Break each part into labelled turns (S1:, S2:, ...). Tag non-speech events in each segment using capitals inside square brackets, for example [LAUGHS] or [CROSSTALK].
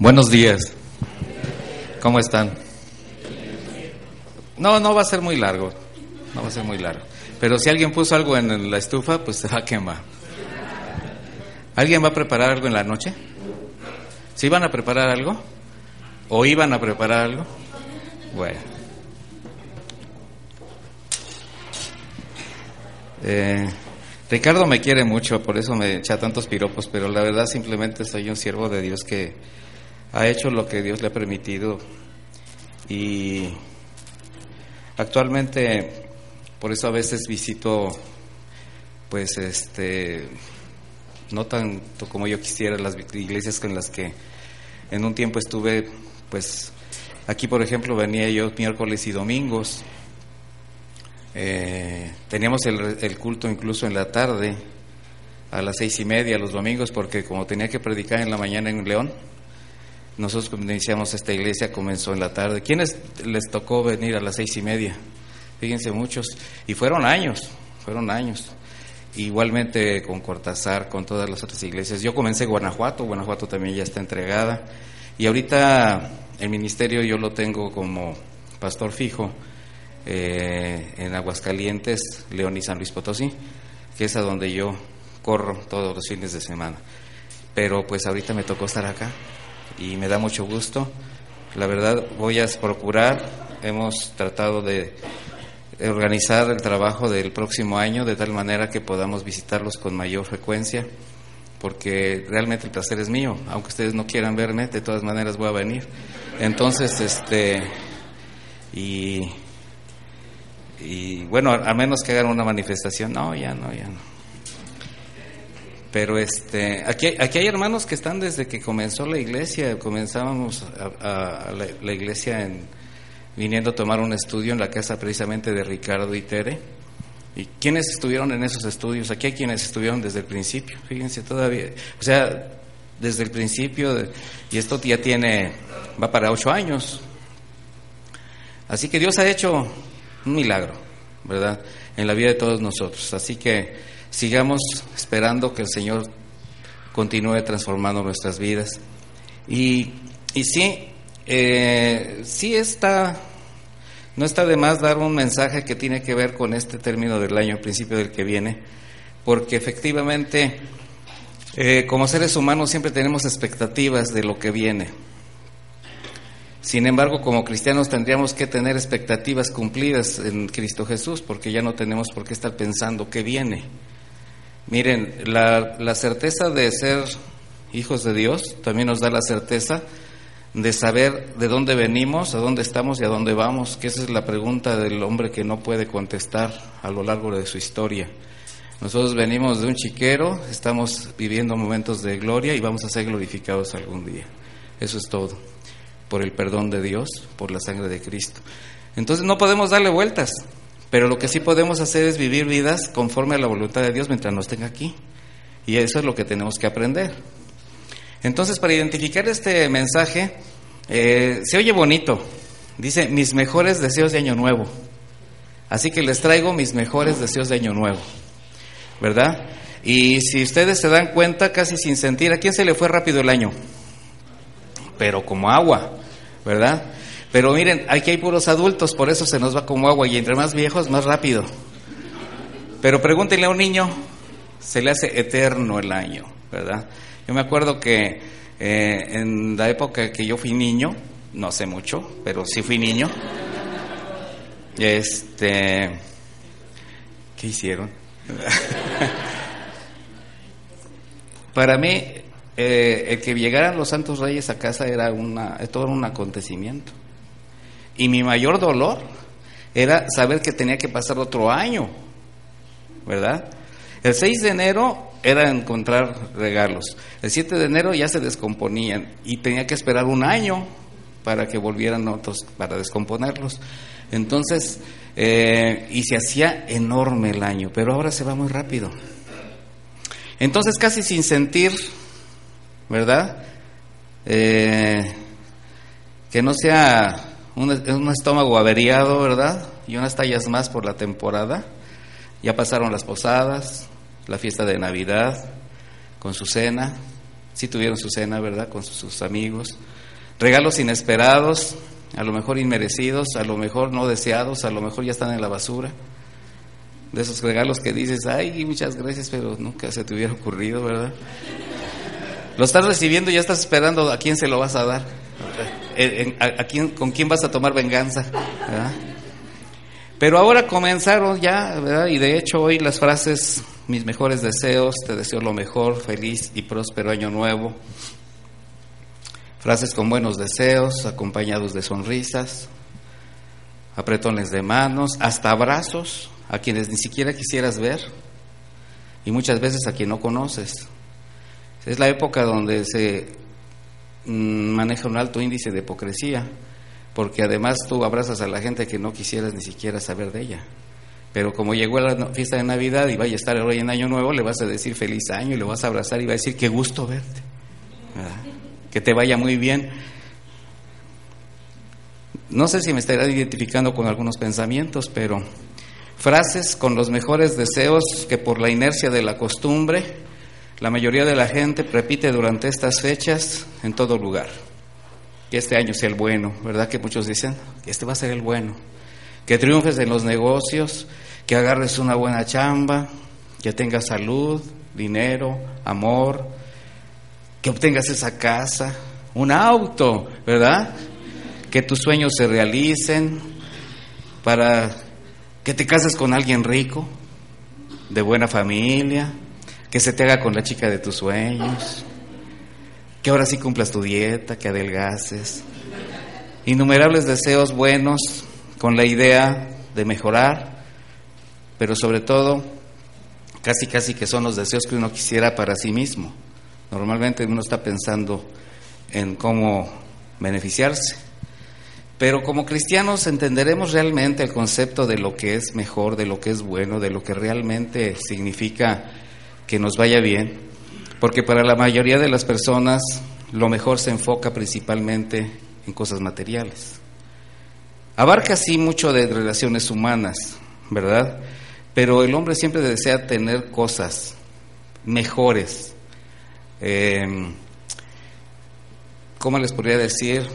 S1: Buenos días. ¿Cómo están? No, no va a ser muy largo. No va a ser muy largo. Pero si alguien puso algo en la estufa, pues se va a quemar. ¿Alguien va a preparar algo en la noche? ¿Sí van a preparar algo? ¿O iban a preparar algo? Bueno. Eh, Ricardo me quiere mucho, por eso me echa tantos piropos, pero la verdad simplemente soy un siervo de Dios que ha hecho lo que Dios le ha permitido. Y actualmente por eso a veces visito pues este no tanto como yo quisiera las iglesias con las que en un tiempo estuve pues aquí por ejemplo venía yo miércoles y domingos. Eh, teníamos el, el culto incluso en la tarde a las seis y media los domingos porque como tenía que predicar en la mañana en León nosotros iniciamos esta iglesia comenzó en la tarde. ¿Quiénes les tocó venir a las seis y media? Fíjense muchos. Y fueron años, fueron años. Igualmente con Cortázar, con todas las otras iglesias. Yo comencé en Guanajuato, Guanajuato también ya está entregada. Y ahorita el ministerio yo lo tengo como pastor fijo eh, en Aguascalientes, León y San Luis Potosí, que es a donde yo corro todos los fines de semana. Pero pues ahorita me tocó estar acá y me da mucho gusto. La verdad voy a procurar, hemos tratado de organizar el trabajo del próximo año de tal manera que podamos visitarlos con mayor frecuencia, porque realmente el placer es mío, aunque ustedes no quieran verme, de todas maneras voy a venir. Entonces, este, y, y bueno, a menos que hagan una manifestación, no, ya no, ya no. Pero este, aquí, aquí hay hermanos que están desde que comenzó la iglesia, comenzábamos la, iglesia en, viniendo a tomar un estudio en la casa precisamente de Ricardo y Tere. ¿Y quiénes estuvieron en esos estudios? Aquí hay quienes estuvieron desde el principio, fíjense todavía, o sea, desde el principio, y esto ya tiene, va para ocho años. Así que Dios ha hecho un milagro, ¿verdad? En la vida de todos nosotros. Así que sigamos esperando que el Señor continúe transformando nuestras vidas. Y, y sí, eh, sí está, no está de más dar un mensaje que tiene que ver con este término del año, principio del que viene, porque efectivamente, eh, como seres humanos siempre tenemos expectativas de lo que viene. Sin embargo, como cristianos tendríamos que tener expectativas cumplidas en Cristo Jesús, porque ya no tenemos por qué estar pensando qué viene. Miren, la, la, certeza de ser hijos de Dios también nos da la certeza de saber de dónde venimos, a dónde estamos y a dónde vamos, que esa es la pregunta del hombre que no puede contestar a lo largo de su historia. Nosotros venimos de un chiquero, estamos viviendo momentos de gloria y vamos a ser glorificados algún día. Eso es todo, por el perdón de Dios, por la sangre de Cristo. Entonces no podemos darle vueltas, pero lo que sí podemos hacer es vivir vidas conforme a la voluntad de Dios mientras nos tenga aquí. Y eso es lo que tenemos que aprender. Entonces, para identificar este mensaje, eh, se oye bonito. Dice, mis mejores deseos de Año Nuevo. Así que les traigo mis mejores deseos de Año Nuevo. ¿Verdad? Y si ustedes se dan cuenta, casi sin sentir, ¿a quién se le fue rápido el año? Pero como agua, ¿verdad? Pero miren, aquí hay puros adultos, por eso se nos va como agua y entre más viejos, más rápido. Pero pregúntenle a un niño, se le hace eterno el año, ¿verdad? Yo me acuerdo que eh, en la época que yo fui niño, no sé mucho, pero sí fui niño, este, ¿qué hicieron? [LAUGHS] Para mí, eh, el que llegaran los santos reyes a casa era una, todo un acontecimiento. Y mi mayor dolor era saber que tenía que pasar otro año, ¿verdad? El 6 de enero era encontrar regalos. El 7 de enero ya se descomponían y tenía que esperar un año para que volvieran otros, para descomponerlos. Entonces, eh, y se hacía enorme el año, pero ahora se va muy rápido. Entonces, casi sin sentir, ¿verdad? Eh, que no sea un, un, estómago averiado, ¿verdad? Y unas tallas más por la temporada. Ya pasaron las posadas, la fiesta de Navidad, con su cena. Sí tuvieron su cena, ¿verdad? Con sus, amigos. Regalos inesperados, a lo mejor inmerecidos, a lo mejor no deseados, a lo mejor ya están en la basura. De esos regalos que dices, ay, muchas gracias, pero nunca se te hubiera ocurrido, ¿verdad? Lo estás recibiendo y ya estás esperando a quién se lo vas a dar, quién, con quién vas a tomar venganza. ¿verdad? Pero ahora comenzaron ya, ¿verdad? Y de hecho hoy las frases, mis mejores deseos, te deseo lo mejor, feliz y próspero año nuevo. Frases con buenos deseos, acompañados de sonrisas, apretones de manos, hasta abrazos a quienes ni siquiera quisieras ver y muchas veces a quien no conoces. Es la época donde se maneja un alto índice de hipocresía, porque además tú abrazas a la gente que no quisieras ni siquiera saber de ella. Pero como llegó la fiesta de Navidad y vaya a estar hoy en Año Nuevo, le vas a decir feliz año y le vas a abrazar y va a decir qué gusto verte. que te vaya muy bien. No sé si me estará identificando con algunos pensamientos, pero frases con los mejores deseos que por la inercia de la costumbre la mayoría de la gente repite durante estas fechas en todo lugar. Que este año sea el bueno, ¿verdad? Que muchos dicen, que este va a ser el bueno. Que triunfes en los negocios, que agarres una buena chamba, que tengas salud, dinero, amor, que obtengas esa casa, un auto, ¿verdad? Que tus sueños se realicen, para que te cases con alguien rico, de buena familia, que se te haga con la chica de tus sueños, que ahora sí cumplas tu dieta, que adelgaces. Innumerables deseos buenos con la idea de mejorar, pero sobre todo casi casi que son los deseos que uno quisiera para sí mismo. Normalmente uno está pensando en cómo beneficiarse. Pero como cristianos entenderemos realmente el concepto de lo que es mejor, de lo que es bueno, de lo que realmente significa que nos vaya bien, porque para la mayoría de las personas lo mejor se enfoca principalmente en cosas materiales. Abarca así mucho de relaciones humanas, ¿verdad? Pero el hombre siempre desea tener cosas mejores, eh, ¿cómo les podría decir?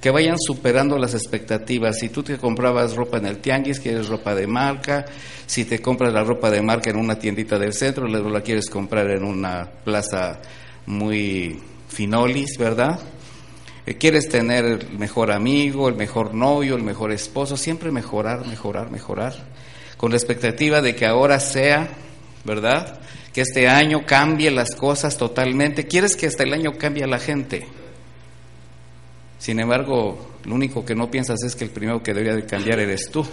S1: Que vayan superando las expectativas. Si tú te comprabas ropa en el tianguis, quieres ropa de marca. Si te compras la ropa de marca en una tiendita del centro, luego la quieres comprar en una plaza muy finolis, ¿verdad? Eh, quieres tener el mejor amigo, el mejor novio, el mejor esposo, siempre mejorar, mejorar, mejorar, con la expectativa de que ahora sea, ¿verdad? que este año cambie las cosas totalmente. Quieres que hasta el año cambie la gente. Sin embargo, lo único que no piensas es que el primero que debería de cambiar eres tú.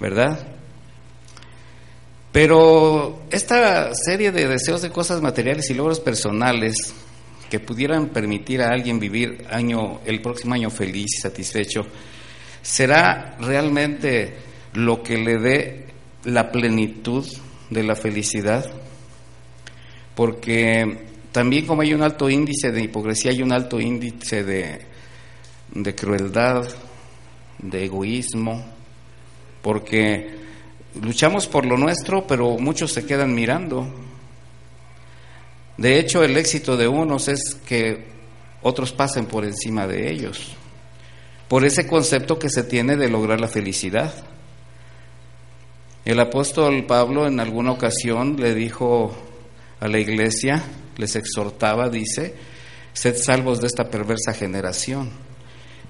S1: ¿Verdad? Pero esta serie de deseos de cosas materiales y logros personales que pudieran permitir a alguien vivir año, el próximo año feliz y satisfecho, será realmente lo que le dé la plenitud de la felicidad, porque también como hay un alto índice de hipocresía, hay un alto índice de, de crueldad, de egoísmo, porque luchamos por lo nuestro, pero muchos se quedan mirando. De hecho, el éxito de unos es que otros pasen por encima de ellos, por ese concepto que se tiene de lograr la felicidad. El apóstol Pablo en alguna ocasión le dijo a la iglesia, les exhortaba, dice, sed salvos de esta perversa generación.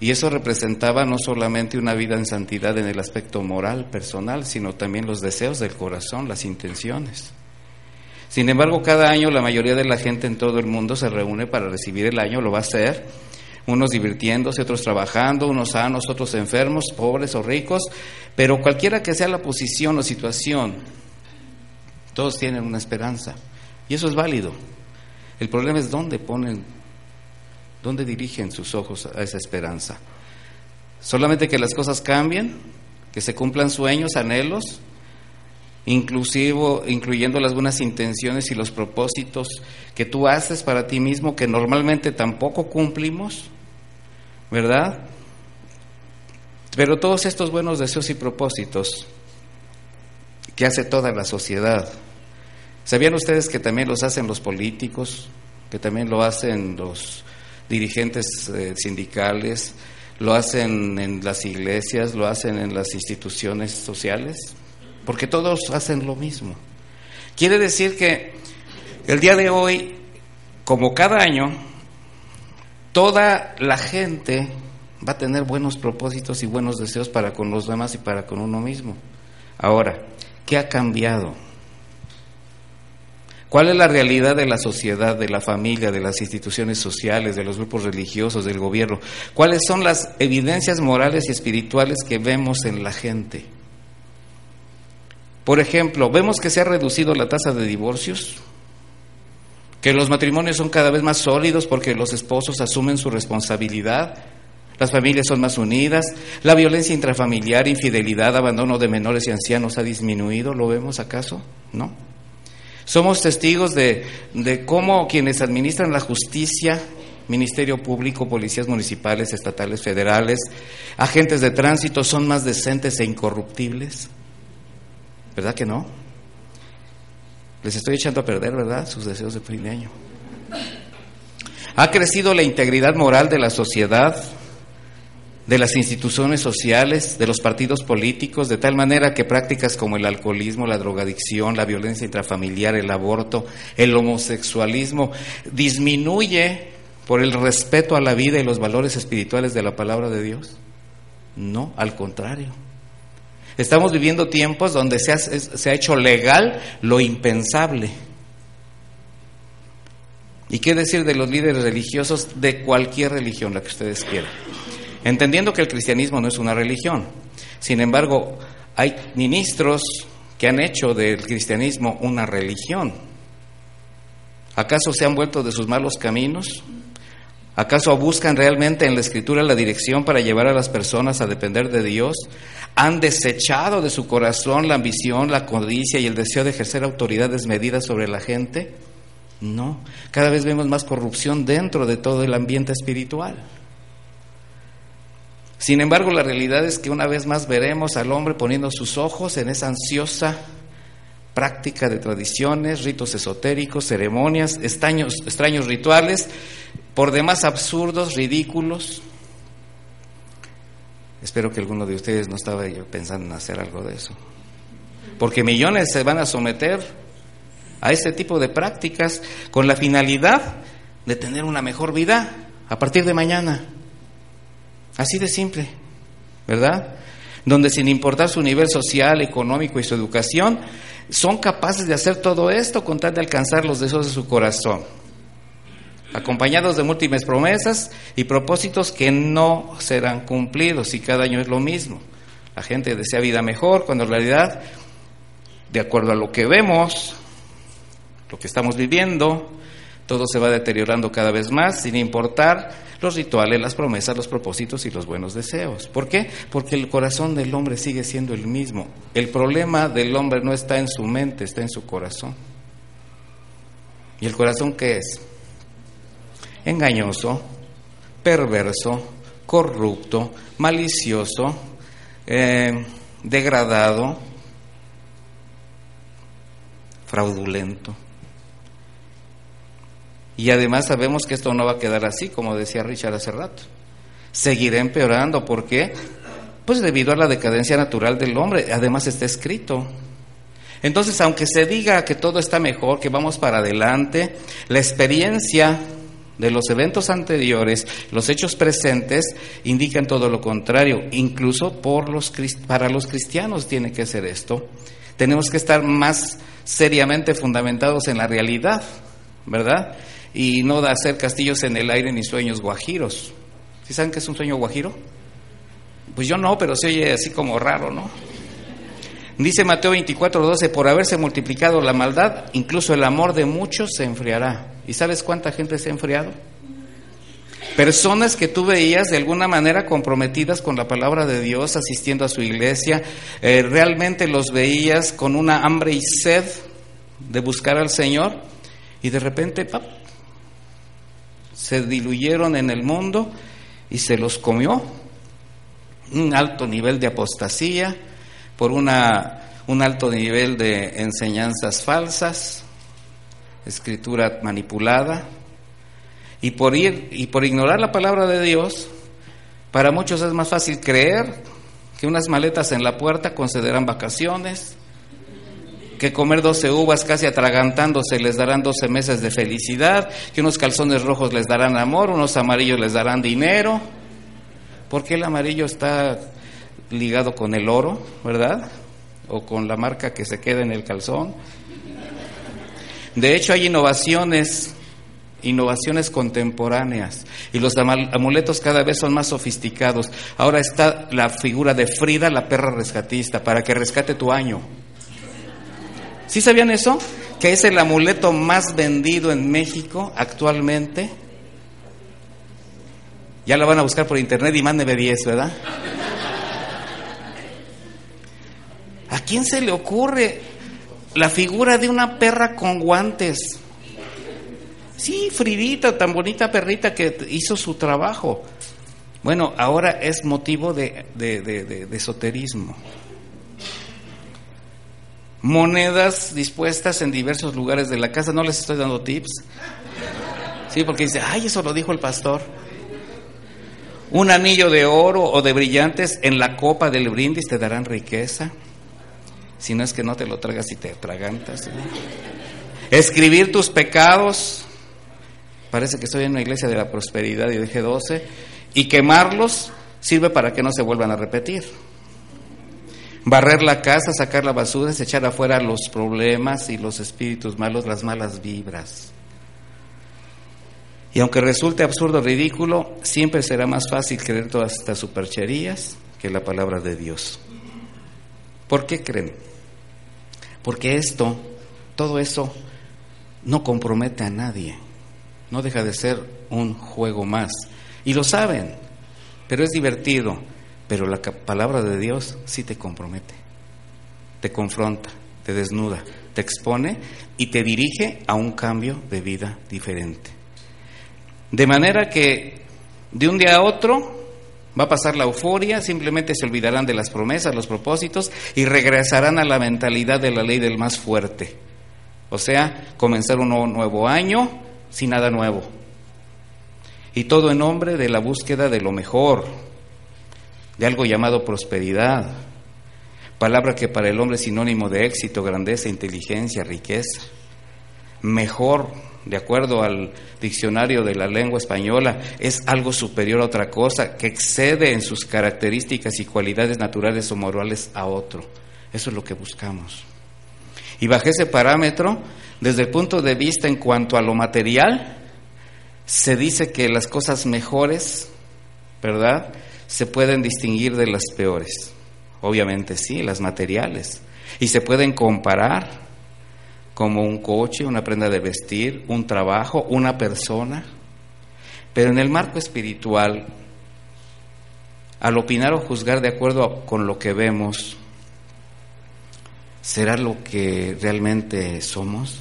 S1: Y eso representaba no solamente una vida en santidad en el aspecto moral, personal, sino también los deseos del corazón, las intenciones. Sin embargo, cada año la mayoría de la gente en todo el mundo se reúne para recibir el año, lo va a hacer, unos divirtiéndose, otros trabajando, unos sanos, otros enfermos, pobres o ricos, pero cualquiera que sea la posición o situación Todos tienen una esperanza. Y eso es válido. El problema es dónde ponen, dónde dirigen sus ojos a esa esperanza. Solamente que las cosas cambien, que se cumplan sueños, anhelos, inclusivo, incluyendo las buenas intenciones y los propósitos que tú haces para ti mismo, que normalmente tampoco cumplimos, ¿verdad? Pero todos estos buenos deseos y propósitos que hace toda la sociedad, ¿sabían ustedes que también los hacen los políticos, que también lo hacen los dirigentes eh, sindicales, lo hacen en las iglesias, lo hacen en las instituciones sociales? porque todos hacen lo mismo. Quiere decir que el día de hoy, como cada año, toda la gente va a tener buenos propósitos y buenos deseos para con los demás y para con uno mismo. Ahora, ¿qué ha cambiado? ¿Cuál es la realidad de la sociedad, de la familia, de las instituciones sociales, de los grupos religiosos, del gobierno? ¿Cuáles son las evidencias morales y espirituales que vemos en la gente? Por ejemplo, vemos que se ha reducido la tasa de divorcios, que los matrimonios son cada vez más sólidos porque los esposos asumen su responsabilidad, las familias son más unidas, la violencia intrafamiliar, infidelidad, abandono de menores y ancianos ha disminuido, ¿lo vemos acaso? ¿No? Somos testigos de, de cómo quienes administran la justicia Ministerio Público, policías municipales, estatales, federales, agentes de tránsito son más decentes e incorruptibles. ¿Verdad que no? Les estoy echando a perder, ¿verdad? Sus deseos de fin de año. Ha crecido la integridad moral de la sociedad, de las instituciones sociales, de los partidos políticos, de tal manera que prácticas como el alcoholismo, la drogadicción, la violencia intrafamiliar, el aborto, el homosexualismo, disminuye por el respeto a la vida y los valores espirituales de la palabra de Dios. No, al contrario. Estamos viviendo tiempos donde se ha, se ha hecho legal lo impensable. ¿Y qué decir de los líderes religiosos de cualquier religión, la que ustedes quieran? Entendiendo que el cristianismo no es una religión. Sin embargo, hay ministros que han hecho del cristianismo una religión. ¿Acaso se han vuelto de sus malos caminos? ¿Acaso buscan realmente en la escritura la dirección para llevar a las personas a depender de Dios? ¿Han desechado de su corazón la ambición, la codicia y el deseo de ejercer autoridad desmedida sobre la gente? No, cada vez vemos más corrupción dentro de todo el ambiente espiritual. Sin embargo, la realidad es que una vez más veremos al hombre poniendo sus ojos en esa ansiosa práctica de tradiciones, ritos esotéricos, ceremonias, extraños, rituales por demás absurdos, ridículos. Espero que alguno de ustedes no estaba pensando en hacer algo de eso. Porque millones se van a someter a ese tipo de prácticas con la finalidad de tener una mejor vida a partir de mañana. Así de simple, ¿verdad? Donde sin importar su nivel social, económico y su educación, son capaces de hacer todo esto con tal de alcanzar los deseos de su corazón acompañados de múltiples promesas y propósitos que no serán cumplidos y cada año es lo mismo. La gente desea vida mejor cuando en realidad, de acuerdo a lo que vemos, lo que estamos viviendo, todo se va deteriorando cada vez más sin importar los rituales, las promesas, los propósitos y los buenos deseos. ¿Por qué? Porque el corazón del hombre sigue siendo el mismo. El problema del hombre no está en su mente, está en su corazón. ¿Y el corazón qué es? engañoso, perverso, corrupto, malicioso, eh, degradado, fraudulento. Y además sabemos que esto no va a quedar así, como decía Richard hace rato. Seguirá empeorando. ¿Por qué? Pues debido a la decadencia natural del hombre. Además está escrito. Entonces, aunque se diga que todo está mejor, que vamos para adelante, la experiencia de los eventos anteriores, los hechos presentes indican todo lo contrario. Incluso por los, para los cristianos tiene que ser esto. Tenemos que estar más seriamente fundamentados en la realidad, ¿verdad? Y no de hacer castillos en el aire ni sueños guajiros. ¿Sí saben qué es un sueño guajiro? Pues yo no, pero se oye así como raro, ¿no? Dice Mateo 24, 12, por haberse multiplicado la maldad, incluso el amor de muchos se enfriará. ¿Y sabes cuánta gente se ha enfriado? Personas que tú veías de alguna manera comprometidas con la palabra de Dios, asistiendo a su iglesia, eh, realmente los veías con una hambre y sed de buscar al Señor y de repente se diluyeron en el mundo y se los comió. Un alto nivel de apostasía por una, un alto nivel de enseñanzas falsas, escritura manipulada, y por ir y por ignorar la palabra de Dios, para muchos es más fácil creer que unas maletas en la puerta concederán vacaciones, que comer 12 uvas casi atragantándose les darán 12 meses de felicidad, que unos calzones rojos les darán amor, unos amarillos les darán dinero. porque el amarillo está ligado con el oro, verdad? O con la marca que se queda en el calzón. De hecho, hay innovaciones innovaciones contemporáneas y los amuletos cada vez son más sofisticados. Ahora está la figura de Frida, la perra rescatista, para que rescate tu año. ¿Sí sabían eso? Que es el amuleto más vendido en México actualmente. Ya lo van a buscar por internet y mándeme 10, ¿verdad? ¿A quién se le ocurre la figura de una perra con guantes? Sí, Fridita, tan bonita perrita que hizo su trabajo. Bueno, ahora es motivo de, de, esoterismo. Monedas dispuestas en diversos lugares de la casa, no les estoy dando tips. Sí, porque dice, ay, eso lo dijo el pastor. Un anillo de oro o de brillantes en la copa del brindis te darán riqueza. Si no es que no te lo tragas y te atragantas. Escribir tus pecados parece que estoy en una iglesia de la prosperidad y de G12, y quemarlos sirve para que no se vuelvan a repetir. Barrer la casa, sacar la basura, es echar afuera los problemas y los espíritus malos, las malas vibras. Y aunque resulte absurdo, ridículo, siempre será más fácil creer todas estas supercherías que la palabra de Dios. ¿Por qué creen? Porque esto, todo eso, no compromete a nadie no deja de ser un juego más. Y lo saben, pero es divertido. Pero la palabra de Dios sí te compromete, te confronta, te desnuda, te expone y te dirige a un cambio de vida diferente. De manera que de un día a otro va a pasar la euforia, simplemente se olvidarán de las promesas, los propósitos y regresarán a la mentalidad de la ley del más fuerte. O sea, comenzar un nuevo año sin nada nuevo. Y todo en nombre de la búsqueda de lo mejor, de algo llamado prosperidad, palabra que para el hombre es sinónimo de éxito, grandeza, inteligencia, riqueza. Mejor, de acuerdo al diccionario de la lengua española, es algo superior a otra cosa, que excede en sus características y cualidades naturales o morales a otro. Eso es lo que buscamos. Y bajo ese parámetro, desde el punto de vista en cuanto a lo material, se dice que las cosas mejores, ¿verdad?, se pueden distinguir de las peores. Obviamente sí, las materiales. Y se pueden comparar como un coche, una prenda de vestir, un trabajo, una persona. Pero en el marco espiritual, al opinar o juzgar de acuerdo con lo que vemos, ¿será lo que realmente somos?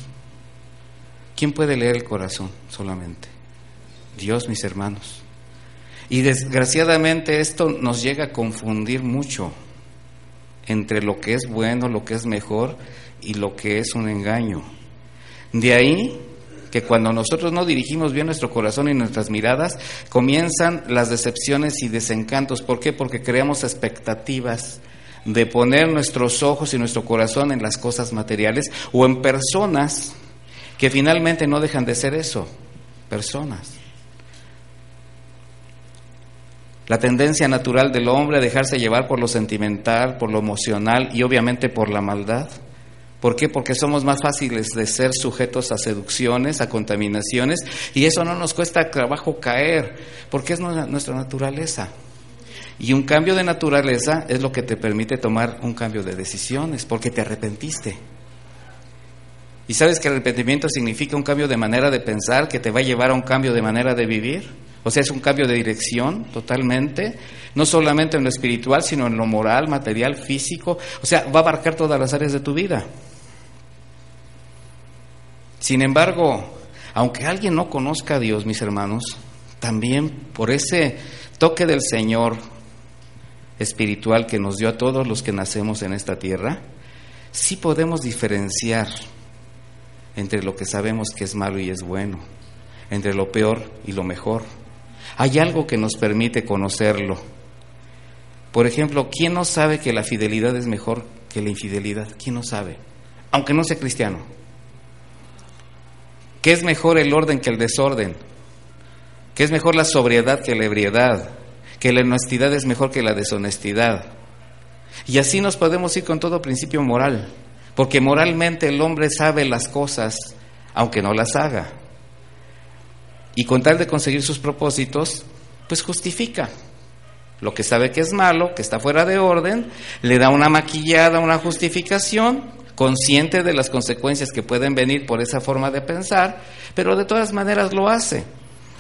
S1: ¿Quién puede leer el corazón solamente? Dios, mis hermanos. Y desgraciadamente esto nos llega a confundir mucho entre lo que es bueno, lo que es mejor y lo que es un engaño. De ahí que cuando nosotros no dirigimos bien nuestro corazón y nuestras miradas, comienzan las decepciones y desencantos. ¿Por qué? Porque creamos expectativas de poner nuestros ojos y nuestro corazón en las cosas materiales o en personas que finalmente no dejan de ser eso, personas. La tendencia natural del hombre a dejarse llevar por lo sentimental, por lo emocional y obviamente por la maldad. ¿Por qué? Porque somos más fáciles de ser sujetos a seducciones, a contaminaciones, y eso no nos cuesta trabajo caer, porque es nuestra naturaleza. Y un cambio de naturaleza es lo que te permite tomar un cambio de decisiones, porque te arrepentiste. ¿Y sabes que arrepentimiento significa un cambio de manera de pensar que te va a llevar a un cambio de manera de vivir? O sea, es un cambio de dirección totalmente, no solamente en lo espiritual, sino en lo moral, material, físico. O sea, va a abarcar todas las áreas de tu vida. Sin embargo, aunque alguien no conozca a Dios, mis hermanos, también por ese toque del Señor espiritual que nos dio a todos los que nacemos en esta tierra, sí podemos diferenciar entre lo que sabemos que es malo y es bueno, entre lo peor y lo mejor. Hay algo que nos permite conocerlo. Por ejemplo, ¿quién no sabe que la fidelidad es mejor que la infidelidad? ¿Quién no sabe? Aunque no sea cristiano. ¿Qué es mejor el orden que el desorden? ¿Qué es mejor la sobriedad que la ebriedad? Que la honestidad es mejor que la deshonestidad. Y así nos podemos ir con todo principio moral, porque moralmente el hombre sabe las cosas aunque no las haga. Y con tal de conseguir sus propósitos, pues justifica lo que sabe que es malo, que está fuera de orden, le da una maquillada, una justificación, consciente de las consecuencias que pueden venir por esa forma de pensar, pero de todas maneras lo hace.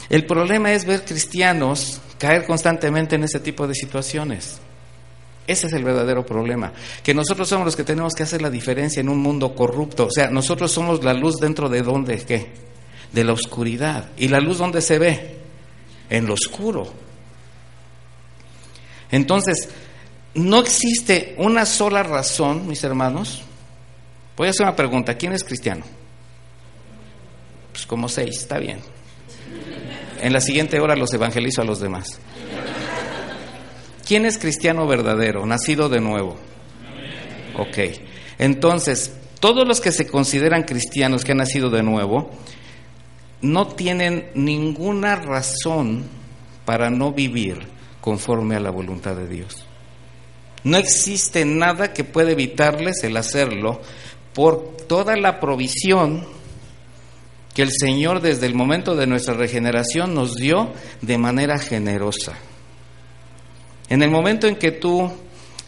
S1: El problema es ver cristianos caer constantemente en ese tipo de situaciones. Ese es el verdadero problema, que nosotros somos los que tenemos que hacer la diferencia en un mundo corrupto, o sea, nosotros somos la luz dentro de dónde, ¿qué? De la oscuridad. ¿Y la luz dónde se ve? En lo oscuro. Entonces, no existe una sola razón, mis hermanos. Voy a hacer una pregunta, ¿quién es cristiano? Pues como seis, está bien. En la siguiente hora los evangelizo a los demás. ¿Quién es cristiano verdadero, nacido de nuevo? Ok. Entonces, todos los que se consideran cristianos que han nacido de nuevo, no tienen ninguna razón para no vivir conforme a la voluntad de Dios. No existe nada que pueda evitarles el hacerlo por toda la provisión que el Señor desde el momento de nuestra regeneración nos dio de manera generosa. En el momento en que tú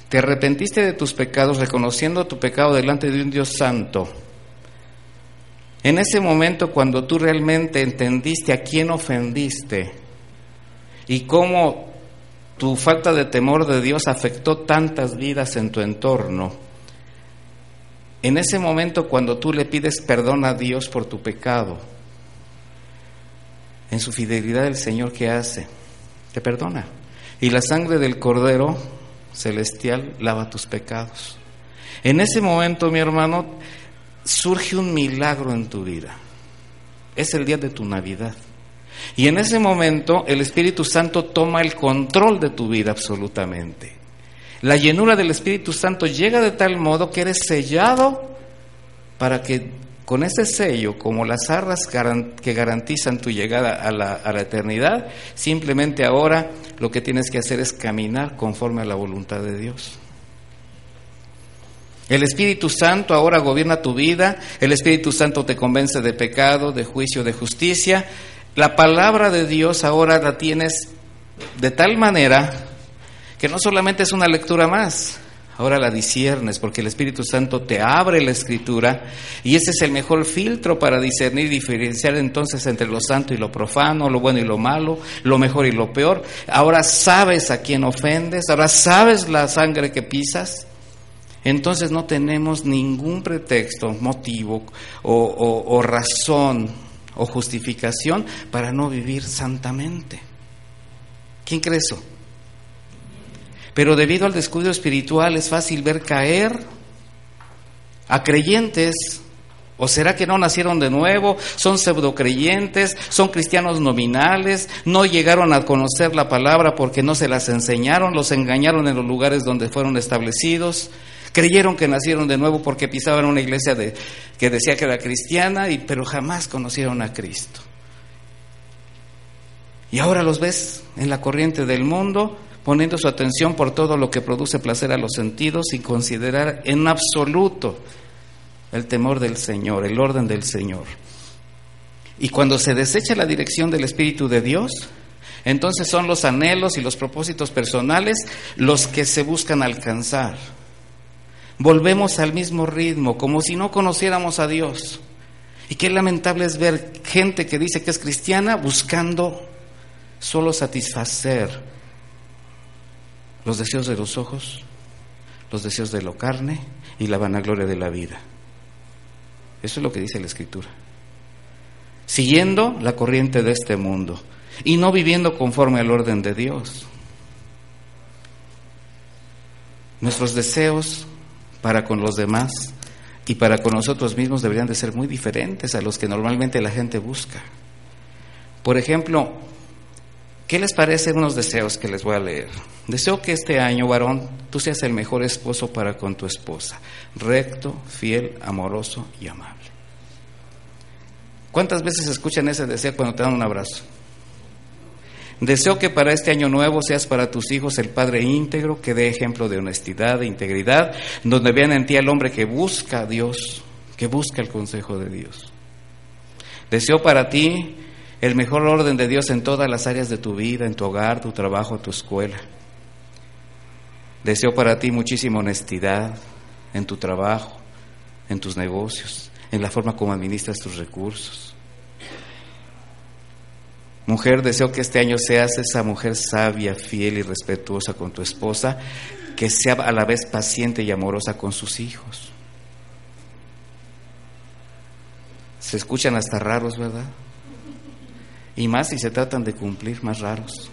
S1: te arrepentiste de tus pecados, reconociendo tu pecado delante de un Dios santo, en ese momento cuando tú realmente entendiste a quién ofendiste y cómo tu falta de temor de Dios afectó tantas vidas en tu entorno, en ese momento cuando tú le pides perdón a Dios por tu pecado, en su fidelidad el Señor que hace, te perdona. Y la sangre del Cordero celestial lava tus pecados. En ese momento, mi hermano, surge un milagro en tu vida. Es el día de tu Navidad. Y en ese momento el Espíritu Santo toma el control de tu vida absolutamente. La llenura del Espíritu Santo llega de tal modo que eres sellado para que con ese sello, como las arras que garantizan tu llegada a la, a la, eternidad, simplemente ahora lo que tienes que hacer es caminar conforme a la voluntad de Dios. El Espíritu Santo ahora gobierna tu vida, el Espíritu Santo te convence de pecado, de juicio, de justicia. La palabra de Dios ahora la tienes de tal manera que no solamente es una lectura más, ahora la disiernes porque el Espíritu Santo te abre la escritura y ese es el mejor filtro para discernir y diferenciar entonces entre lo santo y lo profano, lo bueno y lo malo, lo mejor y lo peor. Ahora sabes a quién ofendes, ahora sabes la sangre que pisas. Entonces no tenemos ningún pretexto, motivo o, razón o justificación para no vivir santamente. ¿Quién cree eso? Pero debido al descuido espiritual es fácil ver caer a creyentes. ¿O será que no nacieron de nuevo? ¿Son pseudocreyentes? ¿Son cristianos nominales? ¿No llegaron a conocer la palabra porque no se las enseñaron? ¿Los engañaron en los lugares donde fueron establecidos? ¿Creyeron que nacieron de nuevo porque pisaban una iglesia que decía que era cristiana, y, pero jamás conocieron a Cristo? Y ahora los ves en la corriente del mundo poniendo su atención por todo lo que produce placer a los sentidos sin considerar en absoluto el temor del Señor, el orden del Señor. Y cuando se desecha la dirección del Espíritu de Dios, Entonces son los anhelos y los propósitos personales los que se buscan alcanzar. Volvemos al mismo ritmo, como si no conociéramos a Dios. Y qué lamentable es ver gente que dice que es cristiana buscando solo satisfacer los deseos de los ojos, los deseos de la carne y la vanagloria de la vida. Eso es lo que dice la Escritura. Siguiendo la corriente de este mundo y no viviendo conforme al orden de Dios. Nuestros deseos para con los demás y para con nosotros mismos deberían de ser muy diferentes a los que normalmente la gente busca. Por ejemplo, ¿qué les parecen unos deseos que les voy a leer? Deseo que este año, varón, tú seas el mejor esposo para con tu esposa, recto, fiel, amoroso y amable. ¿Cuántas veces escuchan ese deseo cuando te dan un abrazo? Deseo que para este año nuevo seas para tus hijos el Padre íntegro, que dé ejemplo de honestidad, de integridad, donde vean en ti al hombre que busca a Dios, que busca el consejo de Dios. Deseo para ti el mejor orden de Dios en todas las áreas de tu vida, en tu hogar, tu trabajo, tu escuela. Deseo para ti muchísima honestidad en tu trabajo, en tus negocios, en la forma como administras tus recursos. Mujer, deseo que este año seas esa mujer sabia, fiel y respetuosa con tu esposa, que sea a la vez paciente y amorosa con sus hijos. Se escuchan hasta raros, ¿verdad? Y más si se tratan de cumplir, más raros.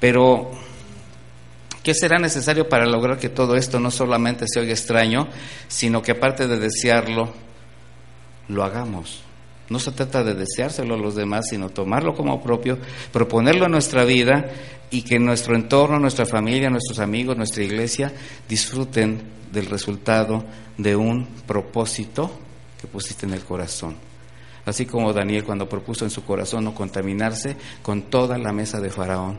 S1: Pero, ¿qué será necesario para lograr que todo esto no solamente se oiga extraño, sino que aparte de desearlo, lo hagamos? No se trata de deseárselo a los demás, sino tomarlo como propio, proponerlo en nuestra vida y que nuestro entorno, nuestra familia, nuestros amigos, nuestra iglesia disfruten del resultado de un propósito que pusiste en el corazón. Así como Daniel cuando propuso en su corazón no contaminarse con toda la mesa de Faraón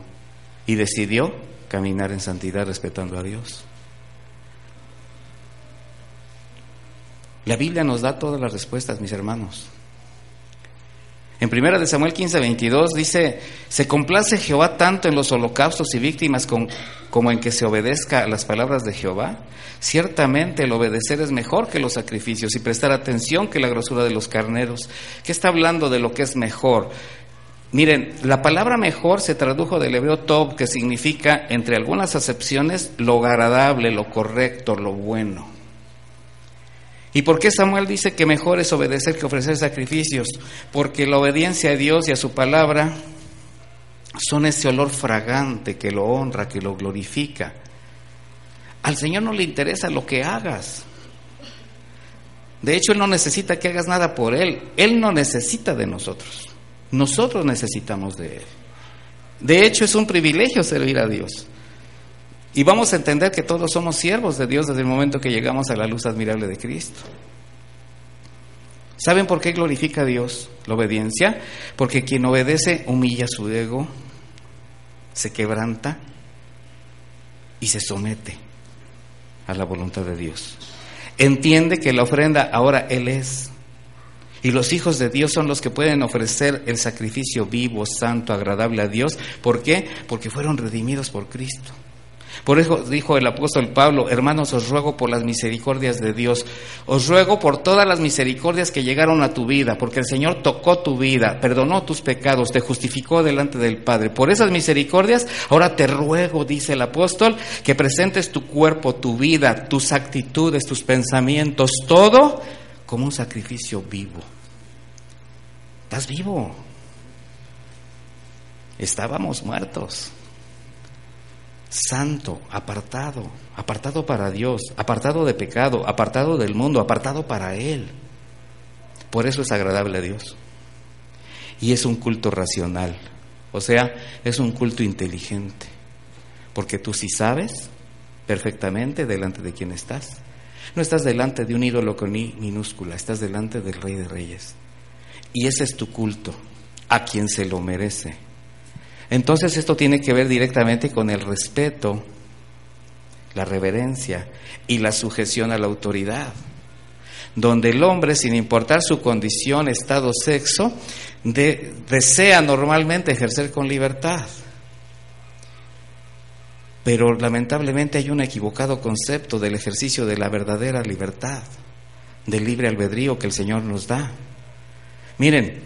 S1: y decidió caminar en santidad respetando a Dios. La Biblia nos da todas las respuestas, mis hermanos. En primera de Samuel 15, 22 dice, se complace Jehová tanto en los holocaustos y víctimas como en que se obedezca a las palabras de Jehová. Ciertamente el obedecer es mejor que los sacrificios y prestar atención que la grosura de los carneros. ¿Qué está hablando de lo que es mejor? Miren, la palabra mejor se tradujo del hebreo top, que significa, entre algunas acepciones, lo agradable, lo correcto, lo bueno. ¿Y por qué Samuel dice que mejor es obedecer que ofrecer sacrificios? Porque la obediencia a Dios y a su palabra son ese olor fragante que lo honra, que lo glorifica. Al Señor no le interesa lo que hagas. De hecho, Él no necesita que hagas nada por Él. Él no necesita de nosotros. Nosotros necesitamos de Él. De hecho, es un privilegio servir a Dios. Y vamos a entender que todos somos siervos de Dios desde el momento que llegamos a la luz admirable de Cristo. ¿Saben por qué glorifica a Dios la obediencia? Porque quien obedece humilla su ego, se quebranta y se somete a la voluntad de Dios. Entiende que la ofrenda ahora Él es. Y los hijos de Dios son los que pueden ofrecer el sacrificio vivo, santo, agradable a Dios. ¿Por qué? Porque fueron redimidos por Cristo. Por eso dijo el apóstol Pablo, hermanos, os ruego por las misericordias de Dios, os ruego por todas las misericordias que llegaron a tu vida, porque el Señor tocó tu vida, perdonó tus pecados, te justificó delante del Padre. Por esas misericordias, ahora te ruego, dice el apóstol, que presentes tu cuerpo, tu vida, tus actitudes, tus pensamientos, todo como un sacrificio vivo. Estás vivo. Estábamos muertos santo, apartado, apartado para Dios, apartado de pecado, apartado del mundo, apartado para Él. Por eso es agradable a Dios. Y es un culto racional, o sea, es un culto inteligente, porque tú sí sabes perfectamente delante de quién estás. No estás delante de un ídolo con I minúscula, estás delante del Rey de Reyes. Y ese es tu culto, a quien se lo merece. Entonces esto tiene que ver directamente con el respeto, la reverencia y la sujeción a la autoridad. donde el hombre, sin importar su condición, estado, sexo, desea normalmente ejercer con libertad. Pero lamentablemente hay un equivocado concepto del ejercicio de la verdadera libertad, del libre albedrío que el Señor nos da. Miren,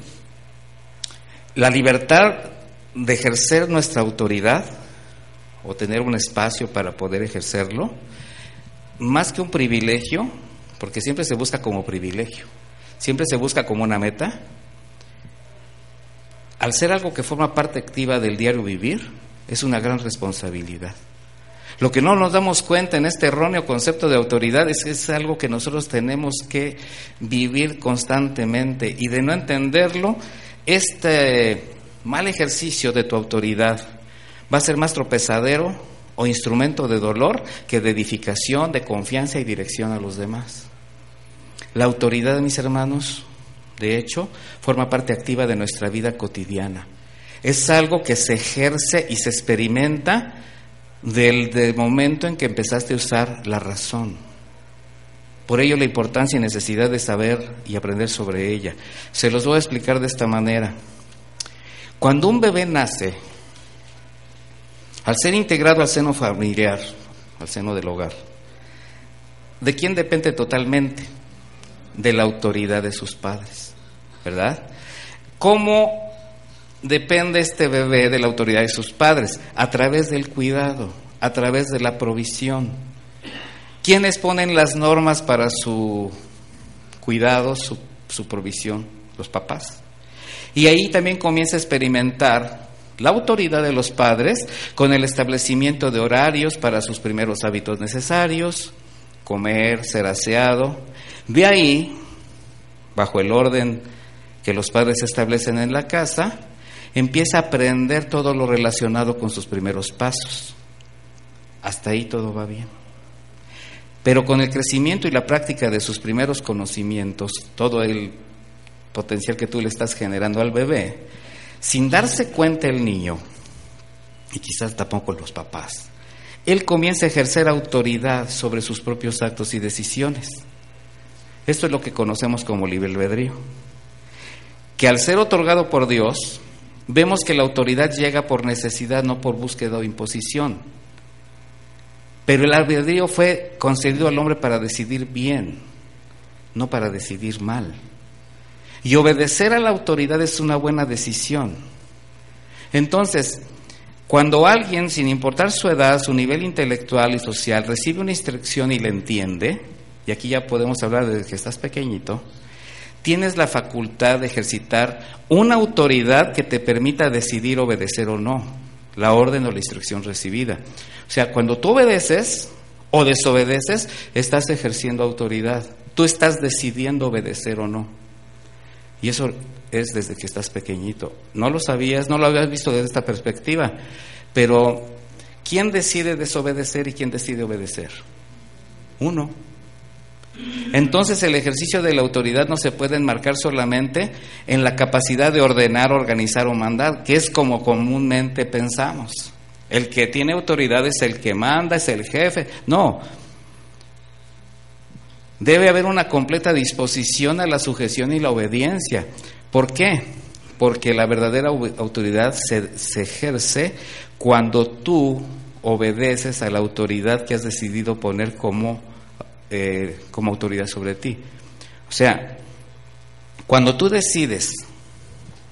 S1: la libertad de ejercer nuestra autoridad o tener un espacio para poder ejercerlo, más que un privilegio, porque siempre se busca como privilegio, siempre se busca como una meta, al ser algo que forma parte activa del diario vivir, es una gran responsabilidad. Lo que no nos damos cuenta en este erróneo concepto de autoridad es que es algo que nosotros tenemos que vivir constantemente y de no entenderlo, este mal ejercicio de tu autoridad va a ser más tropezadero o instrumento de dolor que de edificación, de confianza y dirección a los demás. La autoridad, mis hermanos, de hecho, forma parte activa de nuestra vida cotidiana. Es algo que se ejerce y se experimenta del, momento en que empezaste a usar la razón. Por ello la importancia y necesidad de saber y aprender sobre ella. Se los voy a explicar de esta manera. Cuando un bebé nace, al ser integrado al seno familiar, al seno del hogar, ¿de quién depende totalmente? De la autoridad de sus padres, ¿verdad? ¿Cómo depende este bebé de la autoridad de sus padres, a través del cuidado, a través de la provisión. ¿Quiénes ponen las normas para su cuidado, su, su provisión? Los papás. Y ahí también comienza a experimentar la autoridad de los padres con el establecimiento de horarios para sus primeros hábitos necesarios, comer, ser aseado. De ahí, bajo el orden que los padres establecen en la casa, empieza a aprender todo lo relacionado con sus primeros pasos. Hasta ahí todo va bien. Pero con el crecimiento y la práctica de sus primeros conocimientos, todo el potencial que tú le estás generando al bebé, sin darse cuenta el niño, y quizás tampoco los papás, él comienza a ejercer autoridad sobre sus propios actos y decisiones. Esto es lo que conocemos como libre albedrío. Que al ser otorgado por Dios, vemos que la autoridad llega por necesidad, no por búsqueda o imposición. Pero el albedrío fue concedido al hombre para decidir bien, no para decidir mal. Y obedecer a la autoridad es una buena decisión. Entonces, cuando alguien, sin importar su edad, su nivel intelectual y social, recibe una instrucción y la entiende, y aquí ya podemos hablar desde que estás pequeñito, tienes la facultad de ejercitar una autoridad que te permita decidir obedecer o no la orden o la instrucción recibida. O sea, cuando tú obedeces o desobedeces, estás ejerciendo autoridad. Tú estás decidiendo obedecer o no. Y eso es desde que estás pequeñito. No lo sabías, no lo habías visto desde esta perspectiva. Pero, ¿quién decide desobedecer y quién decide obedecer? Uno. Entonces el ejercicio de la autoridad no se puede enmarcar solamente en la capacidad de ordenar, organizar o mandar, que es como comúnmente pensamos. El que tiene autoridad es el que manda, es el jefe. No. Debe haber una completa disposición a la sujeción y la obediencia. ¿Por qué? Porque la verdadera autoridad se, ejerce cuando tú obedeces a la autoridad que has decidido poner como eh, como autoridad sobre ti. O sea, cuando tú decides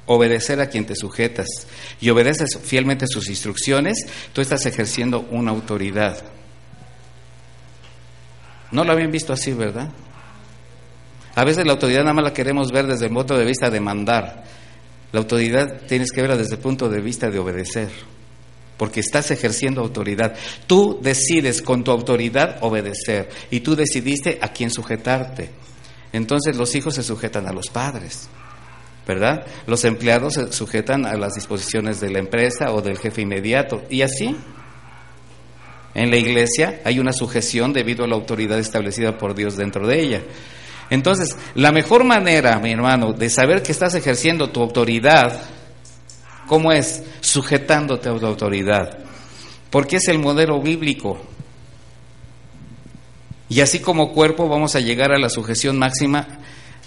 S1: obedecer a quien te sujetas y obedeces fielmente sus instrucciones, tú estás ejerciendo una autoridad. No lo habían visto así, ¿verdad? A veces la autoridad nada más la queremos ver desde el punto de vista de mandar. La autoridad tienes que verla desde el punto de vista de obedecer porque estás ejerciendo autoridad. Tú decides con tu autoridad obedecer y tú decidiste a quién sujetarte. Entonces los hijos se sujetan a los padres, ¿verdad? Los empleados se sujetan a las disposiciones de la empresa o del jefe inmediato. Y así, en la iglesia hay una sujeción debido a la autoridad establecida por Dios dentro de ella. Entonces, la mejor manera, mi hermano, de saber que estás ejerciendo tu autoridad ¿Cómo es? Sujetándote a tu autoridad. Porque es el modelo bíblico. Y así como cuerpo vamos a llegar a la sujeción máxima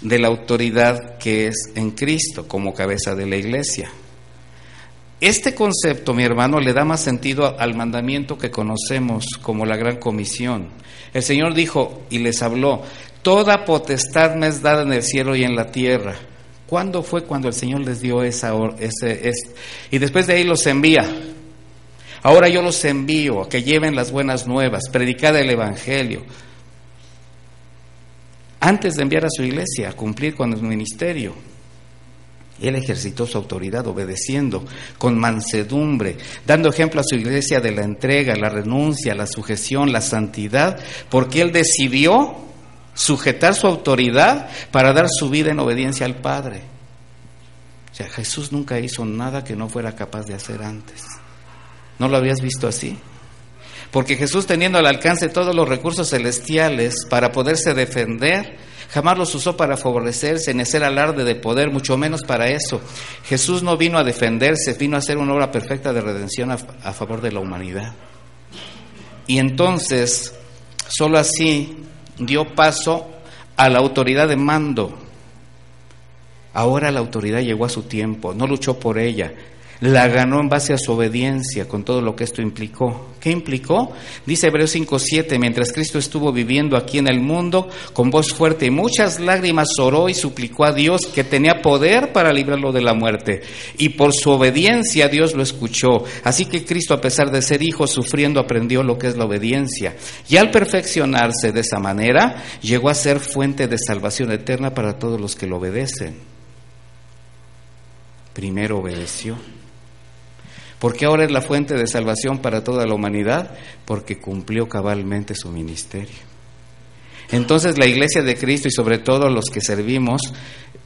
S1: de la autoridad que es en Cristo como cabeza de la iglesia. Este concepto, mi hermano, le da más sentido al mandamiento que conocemos como la gran comisión. El Señor dijo y les habló, toda potestad me es dada en el cielo y en la tierra. ¿Cuándo fue cuando el Señor les dio esa ese, y después de ahí los envía? Ahora yo los envío a que lleven las buenas nuevas, predicar el evangelio. Antes de enviar a su iglesia a cumplir con el ministerio, él ejercitó su autoridad obedeciendo con mansedumbre, dando ejemplo a su iglesia de la entrega, la renuncia, la sujeción, la santidad, porque él decidió sujetar su autoridad para dar su vida en obediencia al Padre. O sea, Jesús nunca hizo nada que no fuera capaz de hacer antes. ¿No lo habías visto así? Porque Jesús teniendo al alcance todos los recursos celestiales para poderse defender, jamás los usó para favorecerse ni hacer alarde de poder, mucho menos para eso. Jesús no vino a defenderse, vino a hacer una obra perfecta de redención a, a favor de la humanidad. Y entonces, solo así dio paso a la autoridad de mando. Ahora la autoridad llegó a su tiempo, no luchó por ella, la ganó en base a su obediencia con todo lo que esto implicó. ¿Qué implicó? Dice Hebreos 5:7, mientras Cristo estuvo viviendo aquí en el mundo, con voz fuerte y muchas lágrimas oró y suplicó a Dios que tenía poder para librarlo de la muerte. Y por su obediencia Dios lo escuchó. Así que Cristo, a pesar de ser hijo, sufriendo, aprendió lo que es la obediencia. Y al perfeccionarse de esa manera, llegó a ser fuente de salvación eterna para todos los que lo obedecen. Primero obedeció. ¿Por qué ahora es la fuente de salvación para toda la humanidad? Porque cumplió cabalmente su ministerio. Entonces la iglesia de Cristo y sobre todo los que servimos,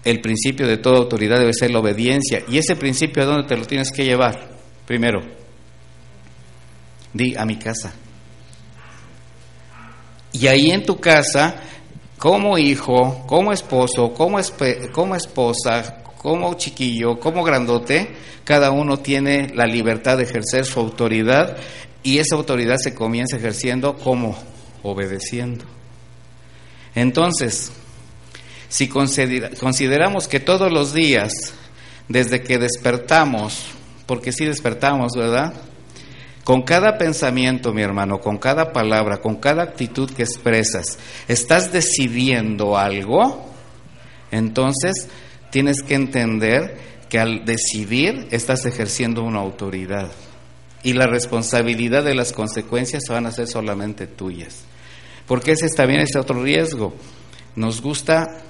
S1: el principio de toda autoridad debe ser la obediencia. ¿Y ese principio a dónde te lo tienes que llevar? Primero, di a mi casa. Y ahí en tu casa, como hijo, como esposo, como, como esposa, como chiquillo, como grandote, cada uno tiene la libertad de ejercer su autoridad y esa autoridad se comienza ejerciendo como obedeciendo. Entonces, si consideramos que todos los días, desde que despertamos, porque sí despertamos, ¿verdad? Con cada pensamiento, mi hermano, con cada palabra, con cada actitud que expresas, estás decidiendo algo, entonces tienes que entender que al decidir estás ejerciendo una autoridad y la responsabilidad de las consecuencias van a ser solamente tuyas. Porque ese también es otro riesgo. Nos gusta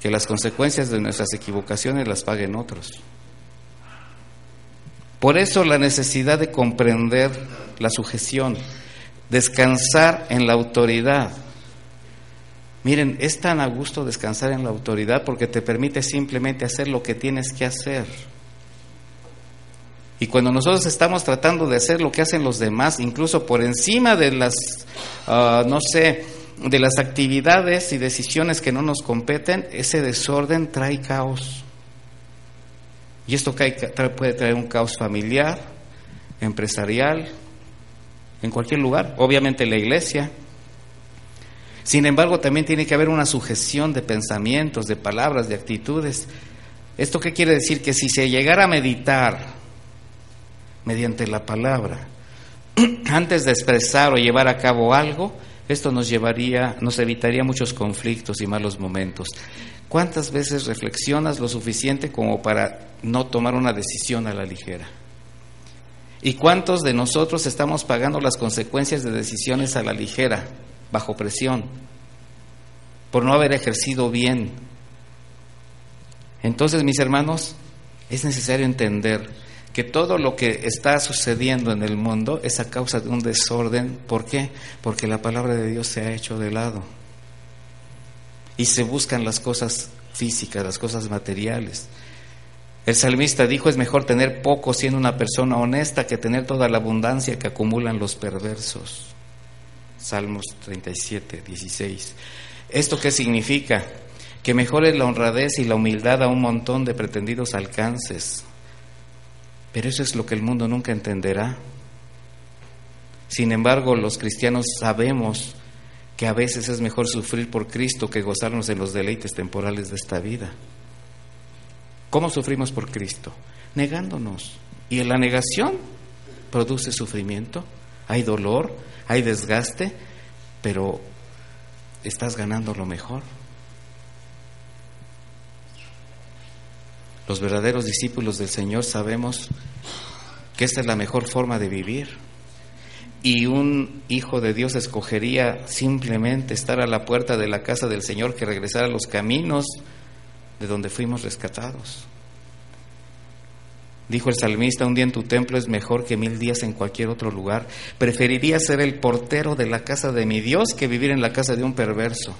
S1: que las consecuencias de nuestras equivocaciones las paguen otros. Por eso la necesidad de comprender la sujeción, descansar en la autoridad, Miren, es tan a gusto descansar en la autoridad porque te permite simplemente hacer lo que tienes que hacer. Y cuando nosotros estamos tratando de hacer lo que hacen los demás, incluso por encima de las, ah, no sé, de las actividades y decisiones que no nos competen, ese desorden trae caos. Y esto puede traer un caos familiar, empresarial, en cualquier lugar, obviamente la iglesia. Sin embargo, también tiene que haber una sujeción de pensamientos, de palabras, de actitudes. ¿Esto qué quiere decir? Que si se llegara a meditar mediante la palabra, [CLEARS THROAT] antes de expresar o llevar a cabo algo, esto nos llevaría, nos evitaría muchos conflictos y malos momentos. ¿Cuántas veces reflexionas lo suficiente como para no tomar una decisión a la ligera? ¿Y cuántos de nosotros estamos pagando las consecuencias de decisiones a la ligera? Bajo presión, por no haber ejercido bien. Entonces, mis hermanos, es necesario entender que todo lo que está sucediendo en el mundo es a causa de un desorden. ¿Por qué? Porque la palabra de Dios se ha hecho de lado. Y se buscan las cosas físicas, las cosas materiales. El salmista dijo, es mejor tener poco siendo una persona honesta que tener toda la abundancia que acumulan los perversos. Salmos 37, 16. ¿Esto qué significa? Que mejor es la honradez y la humildad a un montón de pretendidos alcances. Pero eso es lo que el mundo nunca entenderá. Sin embargo, los cristianos sabemos que a veces es mejor sufrir por Cristo que gozarnos de los deleites temporales de esta vida. ¿Cómo sufrimos por Cristo? Negándonos. Y en la negación produce sufrimiento, hay dolor, hay desgaste, pero estás ganando lo mejor. Los verdaderos discípulos del Señor sabemos que esta es la mejor forma de vivir. Y un hijo de Dios escogería simplemente estar a la puerta de la casa del Señor que regresar a los caminos de donde fuimos rescatados. Dijo el salmista, un día en tu templo es mejor que mil días en cualquier otro lugar. Preferiría ser el portero de la casa de mi Dios que vivir en la casa de un perverso.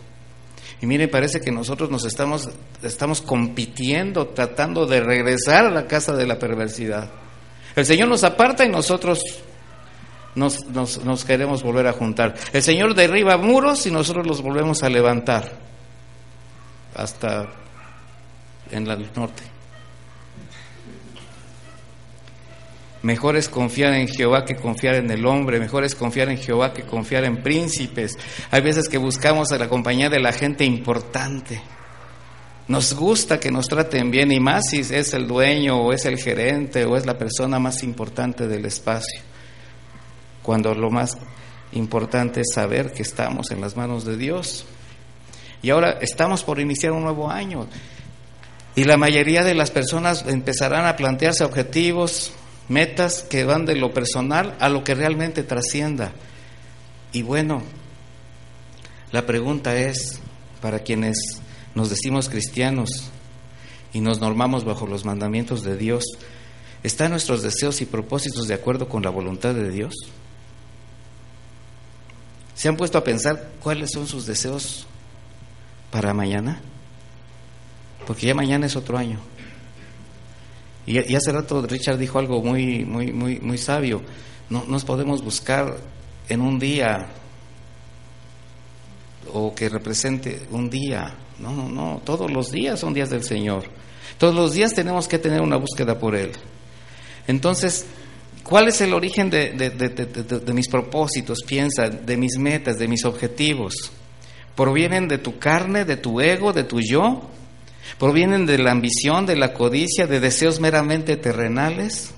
S1: Y mire, parece que nosotros nos estamos, estamos compitiendo, tratando de regresar a la casa de la perversidad. El Señor nos aparta y nosotros nos, nos, queremos volver a juntar. El Señor derriba muros y nosotros los volvemos a levantar hasta en el norte. Mejor es confiar en Jehová que confiar en el hombre, mejor es confiar en Jehová que confiar en príncipes. Hay veces que buscamos a la compañía de la gente importante. Nos gusta que nos traten bien y más si es el dueño o es el gerente o es la persona más importante del espacio. Cuando lo más importante es saber que estamos en las manos de Dios. Y ahora estamos por iniciar un nuevo año. Y la mayoría de las personas empezarán a plantearse objetivos, metas que van de lo personal a lo que realmente trascienda. Y bueno, la pregunta es, para quienes nos decimos cristianos y nos normamos bajo los mandamientos de Dios, ¿están nuestros deseos y propósitos de acuerdo con la voluntad de Dios? ¿Se han puesto a pensar cuáles son sus deseos para mañana? Porque ya mañana es otro año. Y, hace rato Richard dijo algo muy, muy, muy, muy sabio. No nos podemos buscar en un día o que represente un día. No, no, no. Todos los días son días del Señor. Todos los días tenemos que tener una búsqueda por Él. Entonces, ¿cuál es el origen de, de mis propósitos? Piensa, de mis metas, de mis objetivos. ¿Provienen de tu carne, de tu ego, de tu yo? Provienen de la ambición, de la codicia, de deseos meramente terrenales.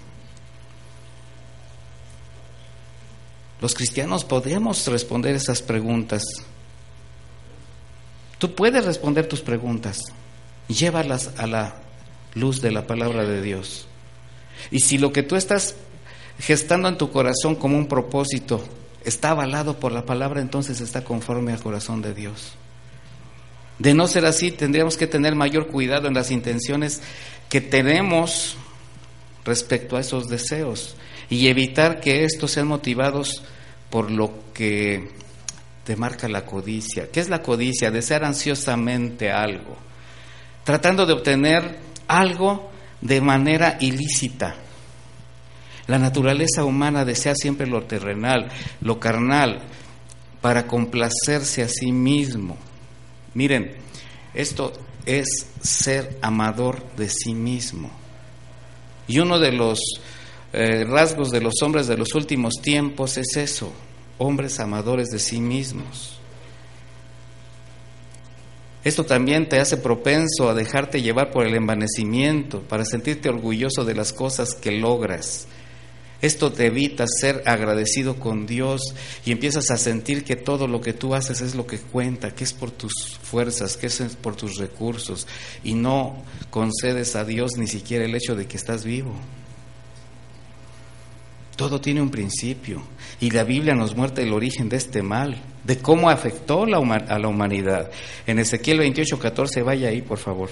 S1: Los cristianos podemos responder esas preguntas. Tú puedes responder tus preguntas. Llévalas a la luz de la palabra de Dios. Y si lo que tú estás gestando en tu corazón como un propósito está avalado por la palabra, entonces está conforme al corazón de Dios. De no ser así, tendríamos que tener mayor cuidado en las intenciones que tenemos respecto a esos deseos y evitar que estos sean motivados por lo que te marca la codicia. ¿Qué es la codicia? Desear ansiosamente algo, tratando de obtener algo de manera ilícita. La naturaleza humana desea siempre lo terrenal, lo carnal, para complacerse a sí mismo. Miren, esto es ser amador de sí mismo. Y uno de los eh, rasgos de los hombres de los últimos tiempos es eso, hombres amadores de sí mismos. Esto también te hace propenso a dejarte llevar por el envanecimiento, para sentirte orgulloso de las cosas que logras, esto te evita ser agradecido con Dios y empiezas a sentir que todo lo que tú haces es lo que cuenta, que es por tus fuerzas, que es por tus recursos y no concedes a Dios ni siquiera el hecho de que estás vivo. Todo tiene un principio y la Biblia nos muestra el origen de este mal, de cómo afectó a la humanidad. En Ezequiel 28, 14, vaya ahí, por favor.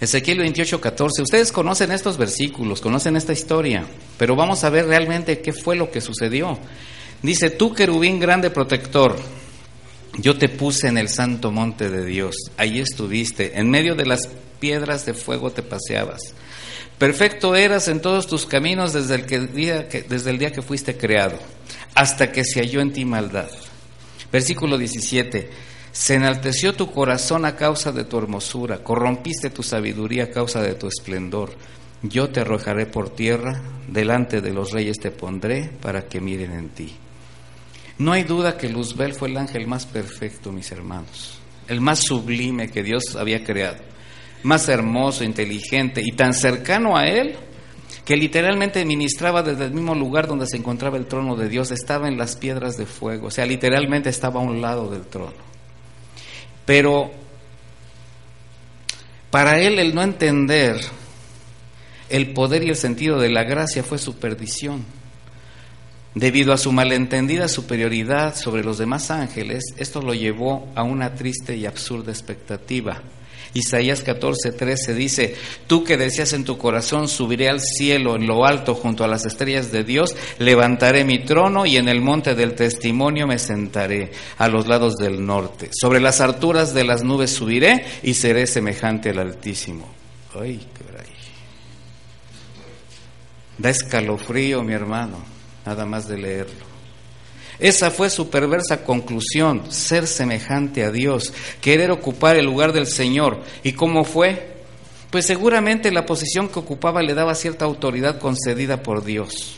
S1: Ezequiel 28, 14. Ustedes conocen estos versículos, conocen esta historia, pero vamos a ver realmente qué fue lo que sucedió. Dice, tú querubín grande protector, yo te puse en el santo monte de Dios, ahí estuviste, en medio de las piedras de fuego te paseabas. Perfecto eras en todos tus caminos desde el, día que, desde el día que fuiste creado, hasta que se halló en ti maldad. Versículo 17. Se enalteció tu corazón a causa de tu hermosura, corrompiste tu sabiduría a causa de tu esplendor. Yo te arrojaré por tierra, delante de los reyes te pondré para que miren en ti. No hay duda que Luzbel fue el ángel más perfecto, mis hermanos, el más sublime que Dios había creado, más hermoso, inteligente y tan cercano a él que literalmente ministraba desde el mismo lugar donde se encontraba el trono de Dios, estaba en las piedras de fuego, o sea, literalmente estaba a un lado del trono. Pero para él el no entender el poder y el sentido de la gracia fue su perdición. Debido a su malentendida superioridad sobre los demás ángeles, esto lo llevó a una triste y absurda expectativa. Isaías 14:13 dice, tú que decías en tu corazón, subiré al cielo en lo alto junto a las estrellas de Dios, levantaré mi trono y en el monte del testimonio me sentaré a los lados del norte. Sobre las alturas de las nubes subiré y seré semejante al Altísimo. Ay, Da escalofrío, mi hermano, nada más de leerlo. Esa fue su perversa conclusión, ser semejante a Dios, querer ocupar el lugar del Señor. ¿Y cómo fue? Pues seguramente la posición que ocupaba le daba cierta autoridad concedida por Dios.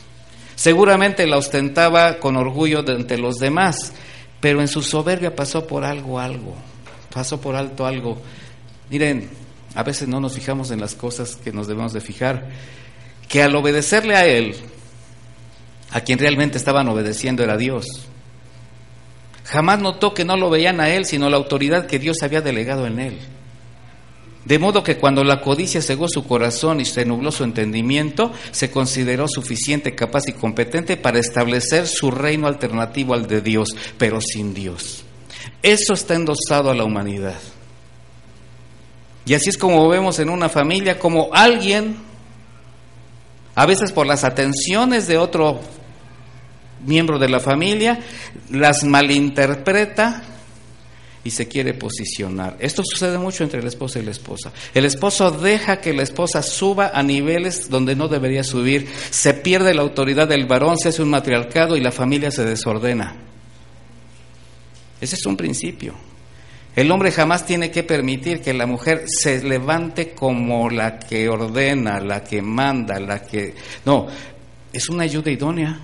S1: Seguramente la ostentaba con orgullo ante los demás, pero en su soberbia pasó por algo, algo, pasó por alto algo. Miren, a veces no nos fijamos en las cosas que nos debemos de fijar, que al obedecerle a Él, a quien realmente estaban obedeciendo era Dios. Jamás notó que no lo veían a él, sino la autoridad que Dios había delegado en él. De modo que cuando la codicia cegó su corazón y se nubló su entendimiento, se consideró suficiente, capaz y competente para establecer su reino alternativo al de Dios, pero sin Dios. Eso está endosado a la humanidad. Y así es como vemos en una familia, como alguien, a veces por las atenciones de otro miembro de la familia, las malinterpreta y se quiere posicionar. Esto sucede mucho entre el esposo y la esposa. El esposo deja que la esposa suba a niveles donde no debería subir, se pierde la autoridad del varón, se hace un matriarcado y la familia se desordena. Ese es un principio. El hombre jamás tiene que permitir que la mujer se levante como la que ordena, la que manda, la que... No, es una ayuda idónea.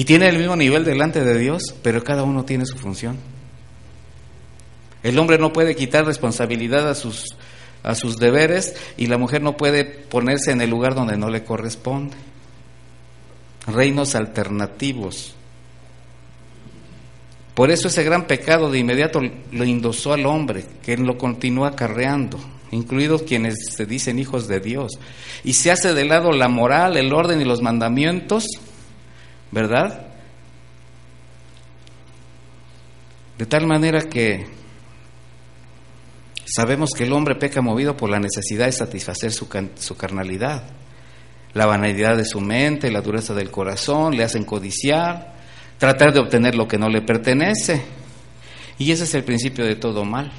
S1: Y tiene el mismo nivel delante de Dios, pero cada uno tiene su función. El hombre no puede quitar responsabilidad a sus, a sus deberes y la mujer no puede ponerse en el lugar donde no le corresponde. Reinos alternativos. Por eso ese gran pecado de inmediato lo indosó al hombre, que lo continúa acarreando, incluidos quienes se dicen hijos de Dios. Y se hace de lado la moral, el orden y los mandamientos ¿verdad? De tal manera que sabemos que el hombre peca movido por la necesidad de satisfacer su, su carnalidad. La vanidad de su mente, la dureza del corazón le hacen codiciar, tratar de obtener lo que no le pertenece. Y ese es el principio de todo mal.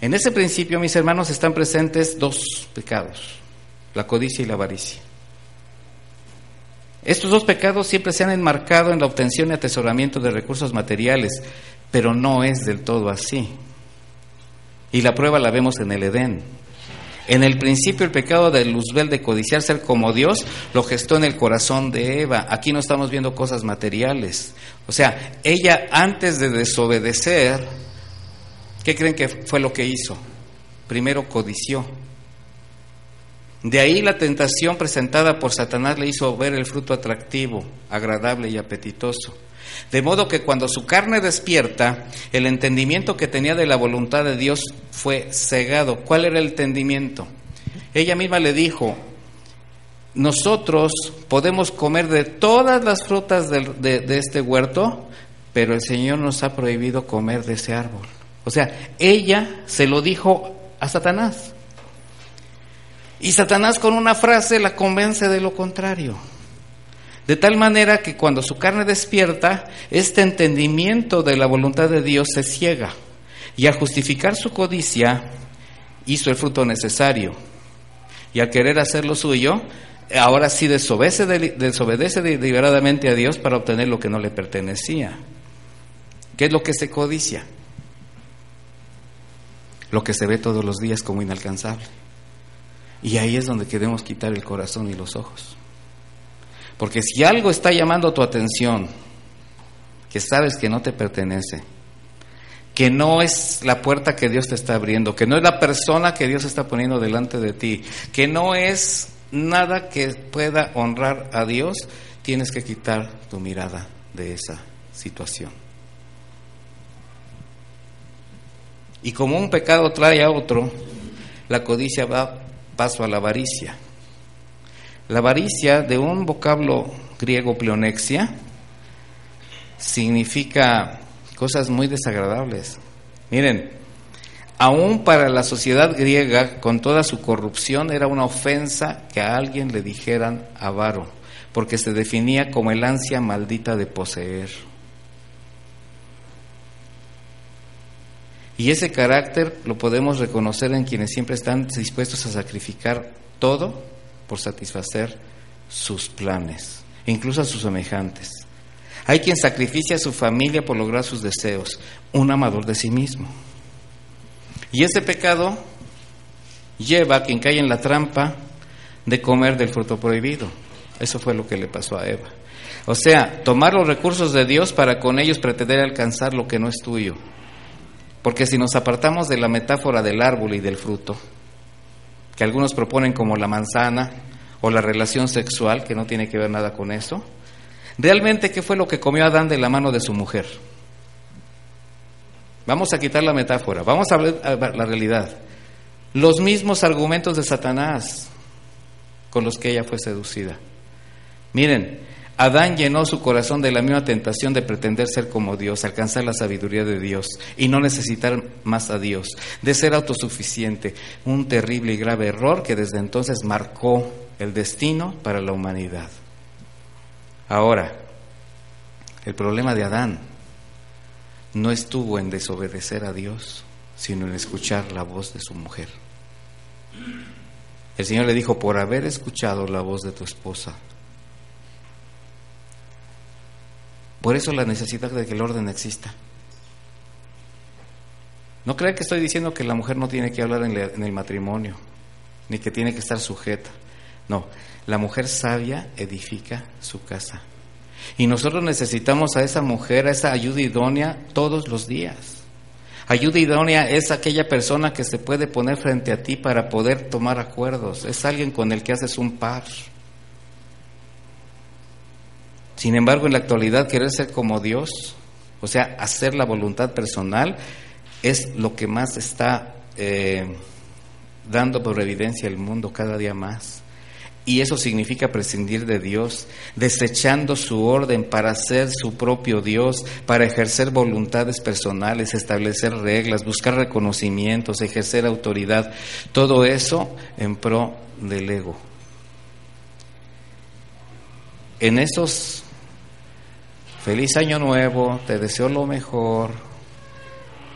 S1: En ese principio, mis hermanos, están presentes dos pecados, la codicia y la avaricia. Estos dos pecados siempre se han enmarcado en la obtención y atesoramiento de recursos materiales, pero no es del todo así. Y la prueba la vemos en el Edén. En el principio el pecado de Luzbel de codiciar ser como Dios lo gestó en el corazón de Eva. Aquí no estamos viendo cosas materiales. O sea, ella antes de desobedecer, ¿qué creen que fue lo que hizo? Primero codició de ahí la tentación presentada por Satanás le hizo ver el fruto atractivo, agradable y apetitoso. De modo que cuando su carne despierta, el entendimiento que tenía de la voluntad de Dios fue cegado. ¿Cuál era el entendimiento? Ella misma le dijo, nosotros podemos comer de todas las frutas de, de, este huerto, pero el Señor nos ha prohibido comer de ese árbol. O sea, ella se lo dijo a Satanás. Y Satanás con una frase la convence de lo contrario. De tal manera que cuando su carne despierta, este entendimiento de la voluntad de Dios se ciega. Y a justificar su codicia, hizo el fruto necesario. Y al querer hacer lo suyo, ahora sí desobedece, desobedece deliberadamente a Dios para obtener lo que no le pertenecía. ¿Qué es lo que se codicia? Lo que se ve todos los días como inalcanzable. Y ahí es donde queremos quitar el corazón y los ojos. Porque si algo está llamando tu atención, que sabes que no te pertenece, que no es la puerta que Dios te está abriendo, que no es la persona que Dios está poniendo delante de ti, que no es nada que pueda honrar a Dios, tienes que quitar tu mirada de esa situación. Y como un pecado trae a otro, la codicia va paso a la avaricia. La avaricia, de un vocablo griego pleonexia, significa cosas muy desagradables. Miren, aún para la sociedad griega, con toda su corrupción, era una ofensa que a alguien le dijeran avaro, porque se definía como el ansia maldita de poseer. Y ese carácter lo podemos reconocer en quienes siempre están dispuestos a sacrificar todo por satisfacer sus planes, incluso a sus semejantes. Hay quien sacrifica a su familia por lograr sus deseos, un amador de sí mismo. Y ese pecado lleva a quien cae en la trampa de comer del fruto prohibido. Eso fue lo que le pasó a Eva. O sea, tomar los recursos de Dios para con ellos pretender alcanzar lo que no es tuyo. Porque si nos apartamos de la metáfora del árbol y del fruto, que algunos proponen como la manzana o la relación sexual, que no tiene que ver nada con eso, Realmente, ¿qué fue lo que comió Adán de la mano de su mujer? Vamos a quitar la metáfora, vamos a ver la realidad. Los mismos argumentos de Satanás con los que ella fue seducida. Miren, Adán llenó su corazón de la misma tentación de pretender ser como Dios, alcanzar la sabiduría de Dios y no necesitar más a Dios, de ser autosuficiente, un terrible y grave error que desde entonces marcó el destino para la humanidad. Ahora, el problema de Adán no estuvo en desobedecer a Dios, sino en escuchar la voz de su mujer. El Señor le dijo, por haber escuchado la voz de tu esposa. Por eso la necesidad de que el orden exista. No crea que estoy diciendo que la mujer no tiene que hablar en el matrimonio, ni que tiene que estar sujeta. No, la mujer sabia edifica su casa. Y nosotros necesitamos a esa mujer, a esa ayuda idónea todos los días. Ayuda idónea es aquella persona que se puede poner frente a ti para poder tomar acuerdos. Es alguien con el que haces un par. Sin embargo, en la actualidad querer ser como Dios, o sea, hacer la voluntad personal, es lo que más está eh, dando por evidencia el mundo cada día más. Y eso significa prescindir de Dios, desechando su orden para ser su propio Dios, para ejercer voluntades personales, establecer reglas, buscar reconocimientos, ejercer autoridad. Todo eso en pro del ego. En estos, feliz año nuevo, te deseo lo mejor,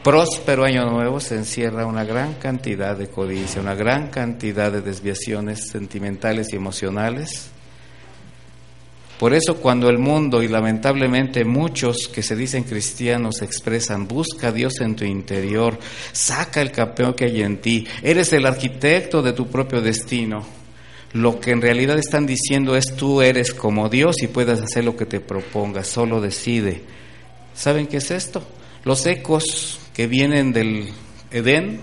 S1: próspero año nuevo se encierra una gran cantidad de codicia, una gran cantidad de desviaciones sentimentales y emocionales. Por eso cuando el mundo y lamentablemente muchos que se dicen cristianos expresan, busca a Dios en tu interior, saca el campeón que hay en ti, eres el arquitecto de tu propio destino, lo que en realidad están diciendo es tú eres como Dios y puedes hacer lo que te propongas, solo decide. ¿Saben qué es esto? Los ecos que vienen del Edén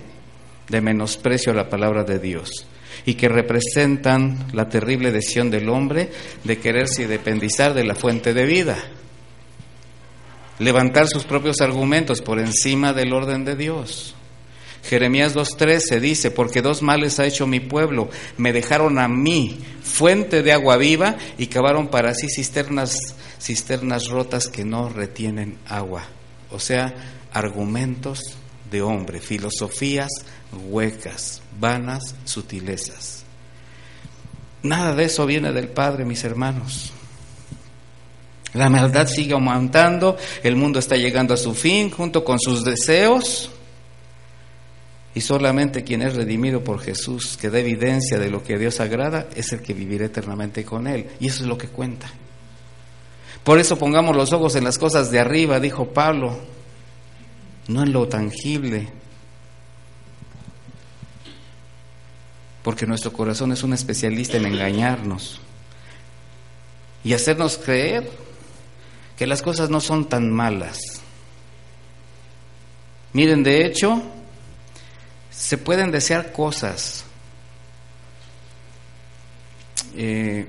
S1: de menosprecio a la palabra de Dios y que representan la terrible decisión del hombre de quererse dependizar de la fuente de vida, levantar sus propios argumentos por encima del orden de Dios. Jeremías 2.13 dice, porque dos males ha hecho mi pueblo, me dejaron a mí fuente de agua viva y cavaron para sí cisternas, cisternas rotas que no retienen agua. O sea, argumentos de hombre, filosofías huecas, vanas sutilezas. Nada de eso viene del Padre, mis hermanos. La maldad sigue aumentando, el mundo está llegando a su fin junto con sus deseos. Y solamente quien es redimido por Jesús, que da evidencia de lo que Dios agrada, es el que vivirá eternamente con Él. Y eso es lo que cuenta. Por eso pongamos los ojos en las cosas de arriba, dijo Pablo, no en lo tangible. Porque nuestro corazón es un especialista en engañarnos y hacernos creer que las cosas no son tan malas. Miren, de hecho, se pueden desear cosas eh,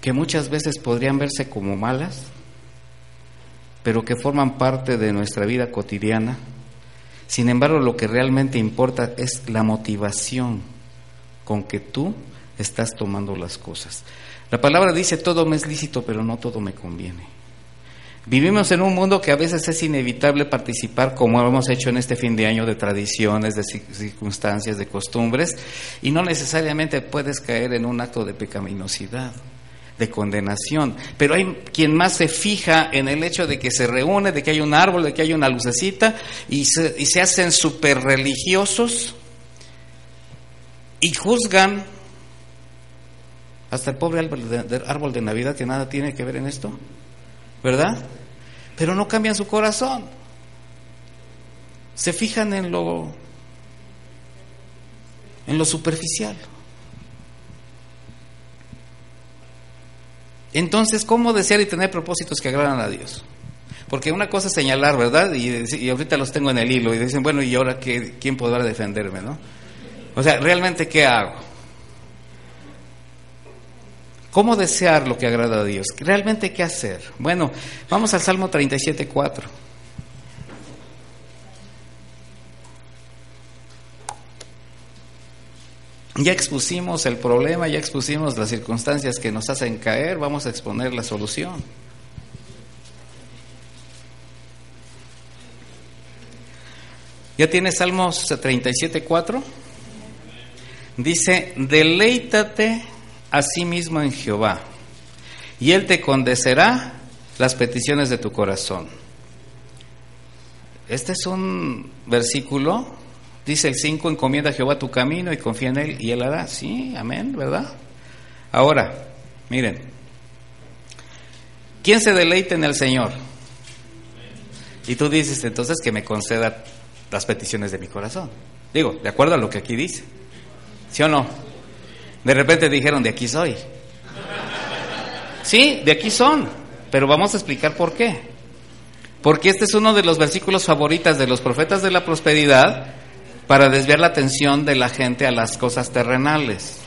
S1: que muchas veces podrían verse como malas, pero que forman parte de nuestra vida cotidiana. Sin embargo, lo que realmente importa es la motivación con que tú estás tomando las cosas. La palabra dice, todo me es lícito, pero no todo me conviene. Vivimos en un mundo que a veces es inevitable participar, como hemos hecho en este fin de año, de tradiciones, de circunstancias, de costumbres, y no necesariamente puedes caer en un acto de pecaminosidad, de condenación. Pero hay quien más se fija en el hecho de que se reúne, de que hay un árbol, de que hay una lucecita, y se, y se hacen súper religiosos y juzgan hasta el pobre árbol de, Navidad que nada tiene que ver en esto, ¿verdad? Pero no cambian su corazón. Se fijan en lo en lo superficial. Entonces, ¿cómo desear y tener propósitos que agradan a Dios? Porque una cosa es señalar, ¿verdad? Y, y ahorita los tengo en el hilo y dicen, bueno, ¿y ahora qué, quién podrá defenderme, no? O sea, ¿realmente qué hago? ¿Cómo desear lo que agrada a Dios? ¿Realmente qué hacer? Bueno, vamos al Salmo 37, 4. Ya expusimos el problema, ya expusimos las circunstancias que nos hacen caer, vamos a exponer la solución. ¿Ya tienes Salmos 37, 4? Dice, deleítate mismo en Jehová, y Él te condecerá las peticiones de tu corazón. Este es un versículo, dice el 5, encomienda a Jehová tu camino y confía en Él y Él hará. Sí, amén, ¿verdad? Ahora, miren, ¿quién se deleita en el Señor? Y tú dices entonces que me conceda las peticiones de mi corazón. Digo, de acuerdo a lo que aquí dice. ¿Sí o no? De repente dijeron, de aquí soy. Sí, de aquí son, pero vamos a explicar por qué. Porque este es uno de los versículos favoritos de los profetas de la prosperidad para desviar la atención de la gente a las cosas terrenales.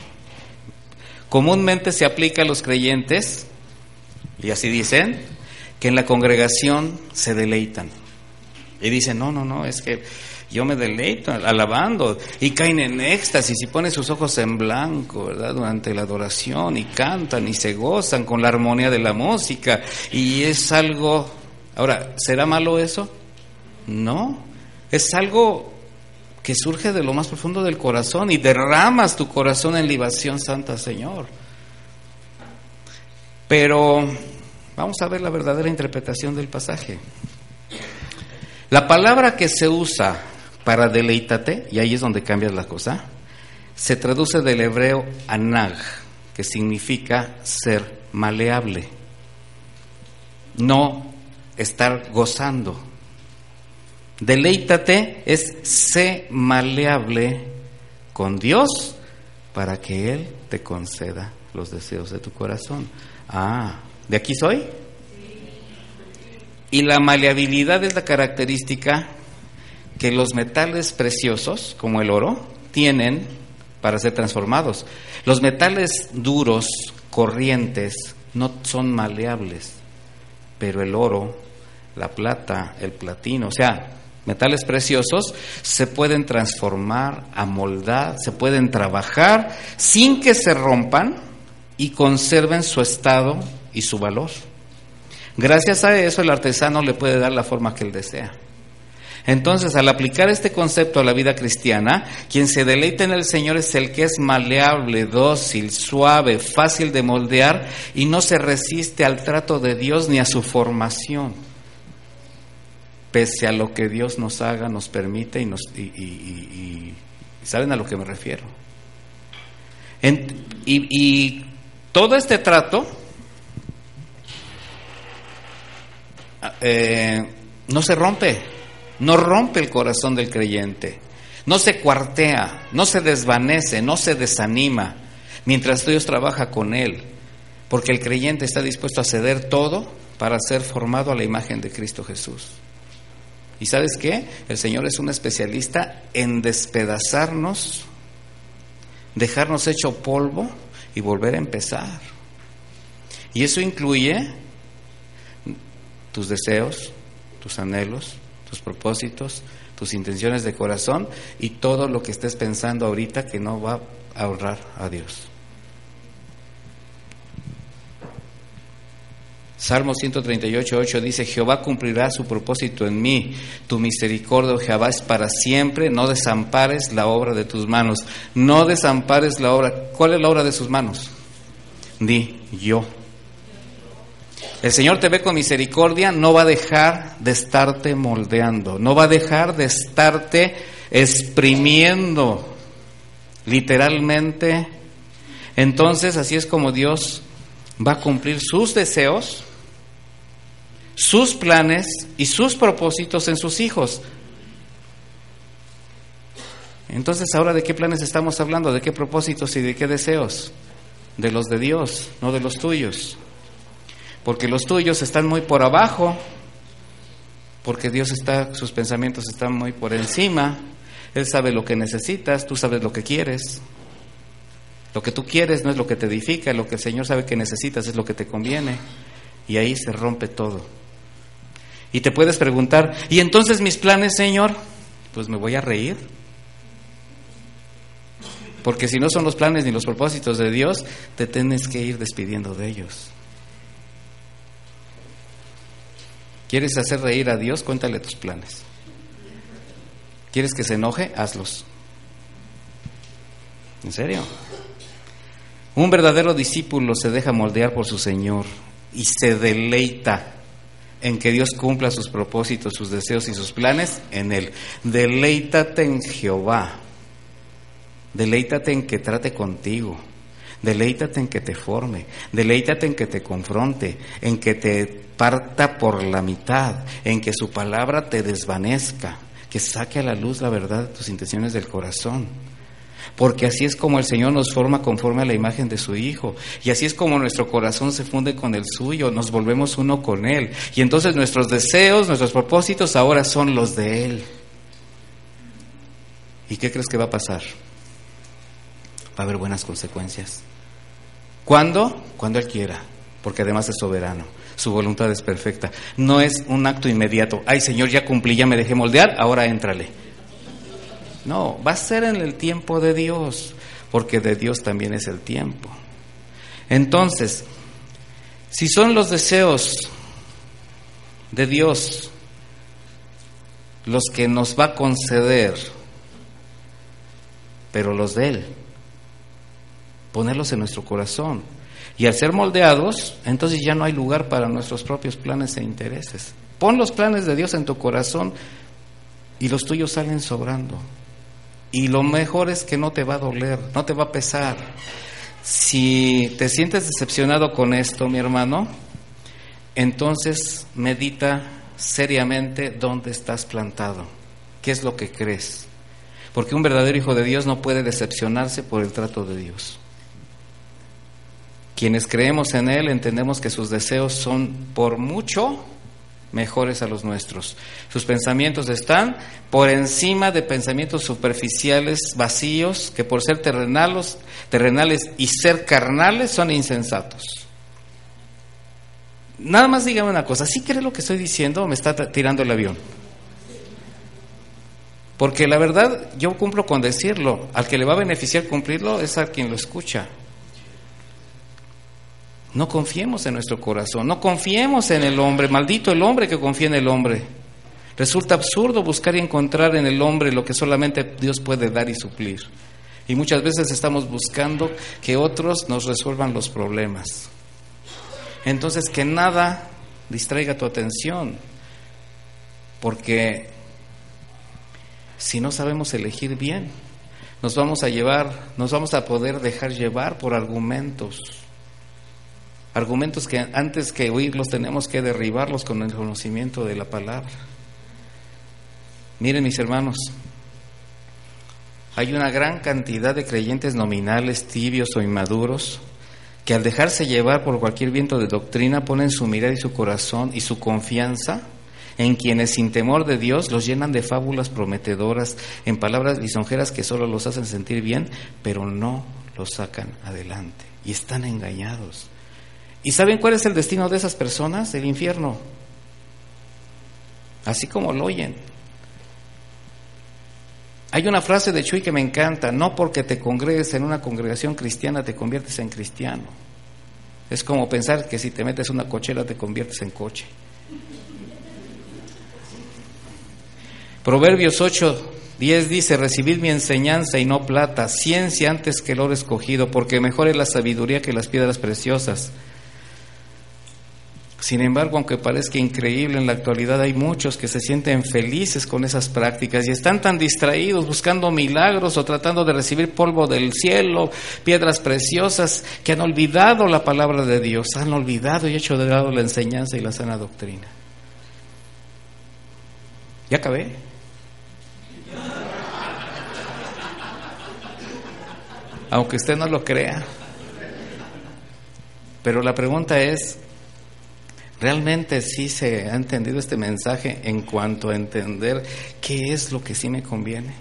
S1: Comúnmente se aplica a los creyentes, y así dicen, que en la congregación se deleitan. Y dicen, no, no, no, es que yo me deleito alabando y caen en éxtasis y ponen sus ojos en blanco, ¿verdad? Durante la adoración y cantan y se gozan con la armonía de la música y es algo... Ahora, ¿será malo eso? No, es algo que surge de lo más profundo del corazón y derramas tu corazón en libación santa, Señor. Pero vamos a ver la verdadera interpretación del pasaje. La palabra que se usa para deleítate, y ahí es donde cambias la cosa, se traduce del hebreo anag, que significa ser maleable, no estar gozando. Deleítate es ser maleable con Dios para que Él te conceda los deseos de tu corazón. Ah, ¿de aquí soy? Y la maleabilidad es la característica que los metales preciosos, como el oro, tienen para ser transformados. Los metales duros, corrientes, no son maleables, pero el oro, la plata, el platino, o sea, metales preciosos se pueden transformar, amoldar, se pueden trabajar sin que se rompan y conserven su estado y su valor. Gracias a eso el artesano le puede dar la forma que él desea. Entonces, al aplicar este concepto a la vida cristiana, quien se deleita en el Señor es el que es maleable, dócil, suave, fácil de moldear y no se resiste al trato de Dios ni a su formación. pese a lo que Dios nos haga, nos permite y nos... Y, ¿Saben a lo que me refiero? y todo este trato eh, no se rompe, no rompe el corazón del creyente, no se cuartea, no se desvanece, no se desanima, mientras Dios trabaja con él, porque el creyente está dispuesto a ceder todo para ser formado a la imagen de Cristo Jesús. ¿Y sabes qué? El Señor es un especialista en despedazarnos, dejarnos hecho polvo y volver a empezar. Y eso incluye tus deseos, tus anhelos, tus propósitos, tus intenciones de corazón y todo lo que estés pensando ahorita que no va a honrar a Dios. Salmo 138, 8 dice, Jehová cumplirá su propósito en mí, tu misericordia, oh Jehová, es para siempre, no desampares la obra de tus manos, no desampares la obra. ¿Cuál es la obra de sus manos? Di, yo. El Señor te ve con misericordia, no va a dejar de estarte moldeando, no va a dejar de estarte exprimiendo, literalmente. Entonces, así es como Dios va a cumplir sus deseos sus planes y sus propósitos en sus hijos. Entonces, ahora de qué planes estamos hablando, de qué propósitos y de qué deseos? De los de Dios, no de los tuyos. Porque los tuyos están muy por abajo, porque Dios está, sus pensamientos están muy por encima. Él sabe lo que necesitas, tú sabes lo que quieres. Lo que tú quieres no es lo que te edifica, lo que el Señor sabe que necesitas es lo que te conviene. Y ahí se rompe todo. Y te puedes preguntar, ¿y entonces mis planes, Señor? Pues me voy a reír. Porque si no son los planes ni los propósitos de Dios, te tienes que ir despidiendo de ellos. ¿Quieres hacer reír a Dios? Cuéntale tus planes. ¿Quieres que se enoje? Hazlos. ¿En serio? Un verdadero discípulo se deja moldear por su Señor y se deleita en que Dios cumpla sus propósitos, sus deseos y sus planes en Él. Deleítate en Jehová. Deleítate en que trate contigo. Deleítate en que te forme. Deleítate en que te confronte. En que te parta por la mitad. En que su palabra te desvanezca. Que saque a la luz la verdad de tus intenciones del corazón porque así es como el Señor nos forma conforme a la imagen de su Hijo, y así es como nuestro corazón se funde con el suyo, nos volvemos uno con Él, y entonces nuestros deseos, nuestros propósitos ahora son los de Él. ¿Y qué crees que va a pasar? Va a haber buenas consecuencias. ¿Cuándo? Cuando Él quiera, porque además es soberano. Su voluntad es perfecta. No es un acto inmediato. Ay, Señor, ya cumplí, ya me dejé moldear, ahora éntrale. No, va a ser en el tiempo de Dios, porque de Dios también es el tiempo. Entonces, si son los deseos de Dios los que nos va a conceder, pero los de Él, ponerlos en nuestro corazón. Y al ser moldeados, entonces ya no hay lugar para nuestros propios planes e intereses. Pon los planes de Dios en tu corazón y los tuyos salen sobrando. Y lo mejor es que no te va a doler, no te va a pesar. Si te sientes decepcionado con esto, mi hermano, entonces medita seriamente dónde estás plantado, qué es lo que crees. Porque un verdadero hijo de Dios no puede decepcionarse por el trato de Dios. Quienes creemos en Él entendemos que sus deseos son por mucho mejores a los nuestros. Sus pensamientos están por encima de pensamientos superficiales, vacíos, que por ser terrenales, terrenales y ser carnales son insensatos. Nada más dígame una cosa, ¿sí cree lo que estoy diciendo o me está tirando el avión? Porque la verdad, yo cumplo con decirlo, al que le va a beneficiar cumplirlo es a quien lo escucha. No confiemos en nuestro corazón, no confiemos en el hombre, maldito el hombre que confía en el hombre. Resulta absurdo buscar y encontrar en el hombre lo que solamente Dios puede dar y suplir. Y muchas veces estamos buscando que otros nos resuelvan los problemas. Entonces, que nada distraiga tu atención, porque si no sabemos elegir bien, nos vamos a llevar, nos vamos a poder dejar llevar por argumentos. Argumentos que antes que oírlos tenemos que derribarlos con el conocimiento de la palabra. Miren mis hermanos, hay una gran cantidad de creyentes nominales, tibios o inmaduros, que al dejarse llevar por cualquier viento de doctrina ponen su mirada y su corazón y su confianza en quienes sin temor de Dios los llenan de fábulas prometedoras, en palabras lisonjeras que solo los hacen sentir bien, pero no los sacan adelante y están engañados. ¿Y saben cuál es el destino de esas personas? El infierno. Así como lo oyen. Hay una frase de Chuy que me encanta, no porque te congregues en una congregación cristiana te conviertes en cristiano. Es como pensar que si te metes una cochera te conviertes en coche. Proverbios 8, 10 dice, recibid mi enseñanza y no plata, ciencia antes que el oro escogido, porque mejor es la sabiduría que las piedras preciosas sin embargo, aunque parezca increíble, en la actualidad hay muchos que se sienten felices con esas prácticas y están tan distraídos buscando milagros o tratando de recibir polvo del cielo, piedras preciosas, que han olvidado la palabra de Dios, han olvidado y hecho de lado la enseñanza y la sana doctrina. ¿Ya acabé? Aunque usted no lo crea. Pero la pregunta es, Realmente sí se ha entendido este mensaje en cuanto a entender qué es lo que sí me conviene,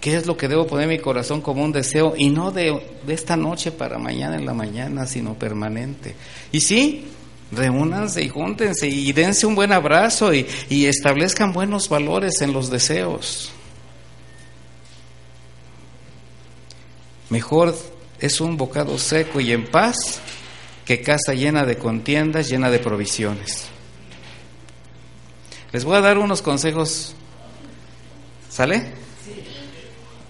S1: qué es lo que debo poner en mi corazón como un deseo y no de, esta noche para mañana en la mañana, sino permanente. Y sí, reúnanse y júntense y dense un buen abrazo y, y establezcan buenos valores en los deseos. Mejor es un bocado seco y en paz que casa llena de contiendas, llena de provisiones. Les voy a dar unos consejos. ¿Sale?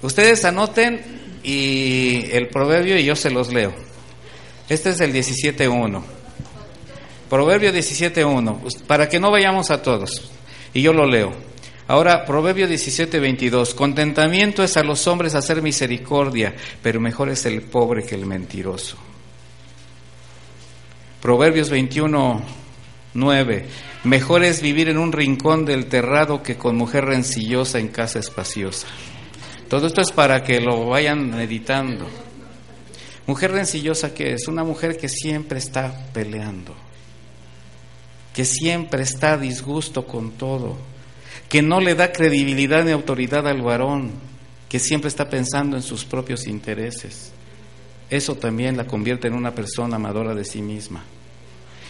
S1: Ustedes anoten y el proverbio y yo se los leo. Este es el 17.1. Proverbio 17.1, para que no vayamos a todos. Y yo lo leo. Ahora, Proverbio 17.22, contentamiento es a los hombres hacer misericordia, pero mejor es el pobre que el mentiroso. Proverbios 21, 9. Mejor es vivir en un rincón del terrado que con mujer rencillosa en casa espaciosa. Todo esto es para que lo vayan meditando. Mujer rencillosa que es una mujer que siempre está peleando, que siempre está a disgusto con todo, que no le da credibilidad ni autoridad al varón, que siempre está pensando en sus propios intereses eso también la convierte en una persona amadora de sí misma.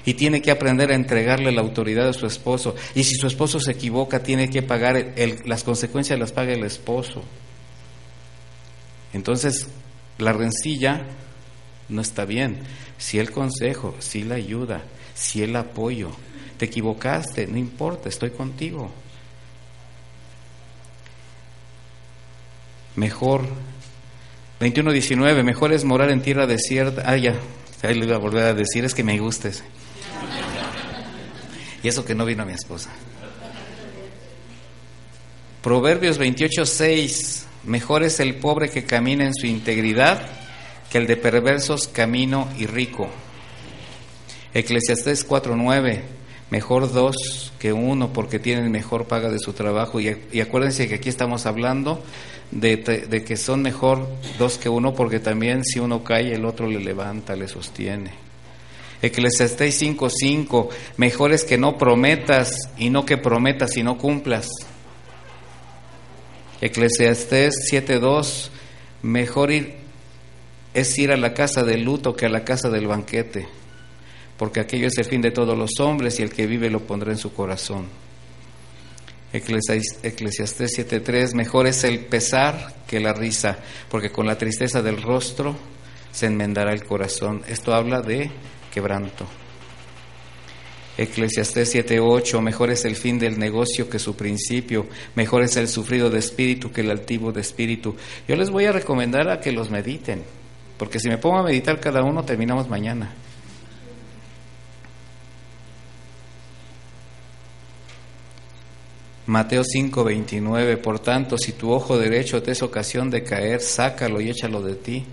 S1: Y tiene que aprender a entregarle la autoridad a su esposo. Y si su esposo se equivoca, tiene que pagar las consecuencias, las paga el esposo. Entonces, la rencilla no está bien. Si el consejo, si la ayuda, si el apoyo, te equivocaste, no importa, estoy contigo. Mejor 21.19, mejor es morar en tierra desierta. Ah, ya, ahí le iba a volver a decir, es que me gustes. Y eso que no vino mi esposa. Proverbios 28.6, mejor es el pobre que camina en su integridad que el de perversos camino y rico. Eclesiastés 4.9, mejor dos que uno porque tienen mejor paga de su trabajo. Y, y acuérdense que aquí estamos hablando de, que son mejor dos que uno, porque también si uno cae, el otro le levanta, le sostiene. Eclesiastés 5:5, mejor es que no prometas y no que prometas y no cumplas. Eclesiastés 7:2, mejor ir, es ir a la casa del luto que a la casa del banquete, porque aquello es el fin de todos los hombres y el que vive lo pondrá en su corazón. Eclesiastés 7:3, mejor es el pesar que la risa, porque con la tristeza del rostro se enmendará el corazón. Esto habla de quebranto. Eclesiastés 7:8, mejor es el fin del negocio que su principio, mejor es el sufrido de espíritu que el altivo de espíritu. Yo les voy a recomendar a que los mediten, porque si me pongo a meditar cada uno terminamos mañana. Mateo 5:29, por tanto, si tu ojo derecho te es ocasión de caer, sácalo y échalo de ti,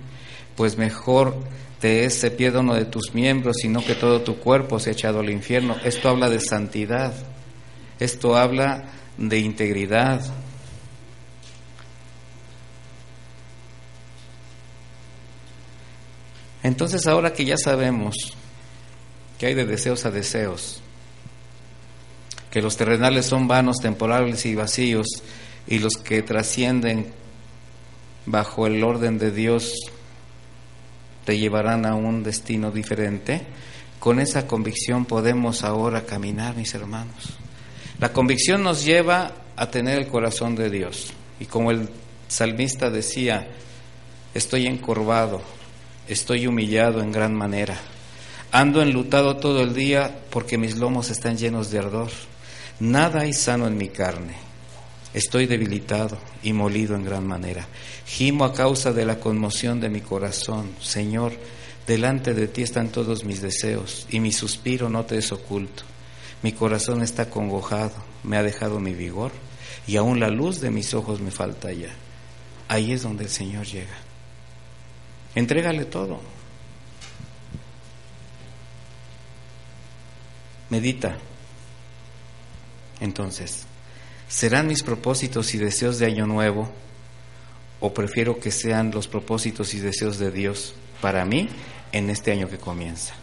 S1: pues mejor te es se pierda uno de tus miembros, sino que todo tu cuerpo se ha echado al infierno. Esto habla de santidad, esto habla de integridad. Entonces ahora que ya sabemos que hay de deseos a deseos, que los terrenales son vanos, temporales y vacíos, y los que trascienden bajo el orden de Dios te llevarán a un destino diferente, con esa convicción podemos ahora caminar, mis hermanos. La convicción nos lleva a tener el corazón de Dios. Y como el salmista decía, estoy encorvado, estoy humillado en gran manera, ando enlutado todo el día porque mis lomos están llenos de ardor. Nada hay sano en mi carne. Estoy debilitado y molido en gran manera. Gimo a causa de la conmoción de mi corazón. Señor, delante de ti están todos mis deseos y mi suspiro no te es oculto. Mi corazón está congojado, me ha dejado mi vigor y aún la luz de mis ojos me falta ya. Ahí es donde el Señor llega. Entrégale todo. Medita. Entonces, ¿serán mis propósitos y deseos de año nuevo o prefiero que sean los propósitos y deseos de Dios para mí en este año que comienza?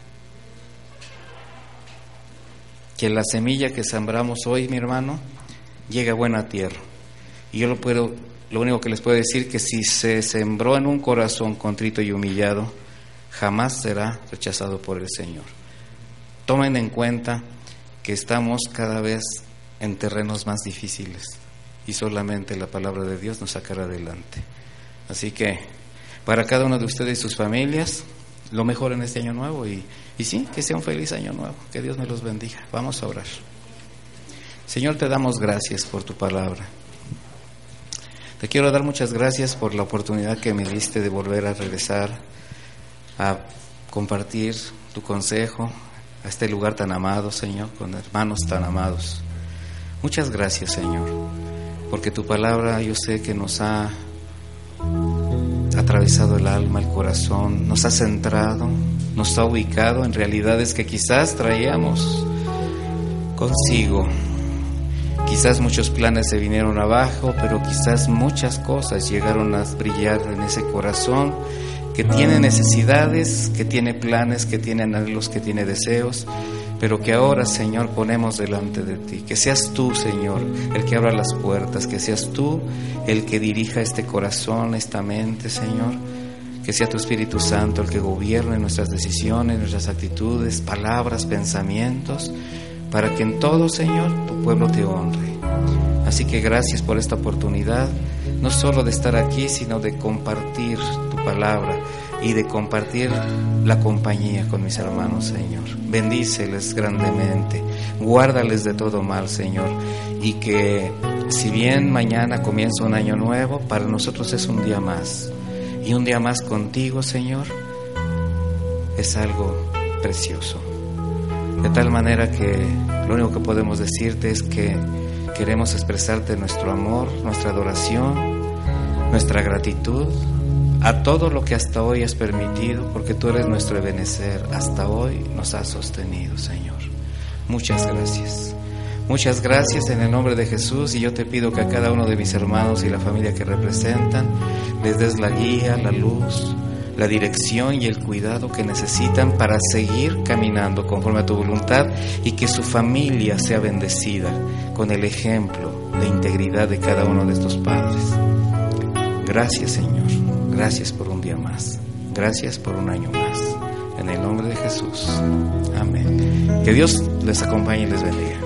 S1: Que la semilla que sembramos hoy, mi hermano, llegue a buena tierra. Y yo lo puedo, lo único que les puedo decir que si se sembró en un corazón contrito y humillado, jamás será rechazado por el Señor. Tomen en cuenta que estamos cada vez en terrenos más difíciles y solamente la palabra de Dios nos sacará adelante. Así que para cada uno de ustedes y sus familias, lo mejor en este año nuevo y, y sí, que sea un feliz año nuevo, que Dios me los bendiga. Vamos a orar. Señor, te damos gracias por tu palabra. Te quiero dar muchas gracias por la oportunidad que me diste de volver a regresar a compartir tu consejo a este lugar tan amado, Señor, con hermanos tan amados. Muchas gracias, Señor, porque tu palabra yo sé que nos ha atravesado el alma, el corazón, nos ha centrado, nos ha ubicado en realidades que quizás traíamos consigo. Quizás muchos planes se vinieron abajo, pero quizás muchas cosas llegaron a brillar en ese corazón que tiene necesidades, que tiene planes, que tiene anhelos, que tiene deseos, pero que ahora, Señor, ponemos delante de ti. Que seas tú, Señor, el que abra las puertas, que seas tú el que dirija este corazón, esta mente, Señor. Que sea tu Espíritu Santo el que gobierne nuestras decisiones, nuestras actitudes, palabras, pensamientos, para que en todo, Señor, tu pueblo te honre. Así que gracias por esta oportunidad, no solo de estar aquí, sino de compartir tu palabra y de compartir la compañía con mis hermanos, Señor. Bendíceles grandemente, guárdales de todo mal, Señor, y que si bien mañana comienza un año nuevo, para nosotros es un día más. Y un día más contigo, Señor, es algo precioso. De tal manera que lo único que podemos decirte es que queremos expresarte nuestro amor, nuestra adoración, nuestra gratitud a todo lo que hasta hoy has permitido, porque tú eres nuestro ebenecer. Hasta hoy nos has sostenido, Señor. Muchas gracias. Muchas gracias en el nombre de Jesús y yo te pido que a cada uno de mis hermanos y la familia que representan les des la guía, la luz, la dirección y el cuidado que necesitan para seguir caminando conforme a tu voluntad y que su familia sea bendecida con el ejemplo de integridad de cada uno de estos padres. Gracias Señor, gracias por un día más, gracias por un año más. En el nombre de Jesús. Amén. Que Dios les acompañe y les bendiga.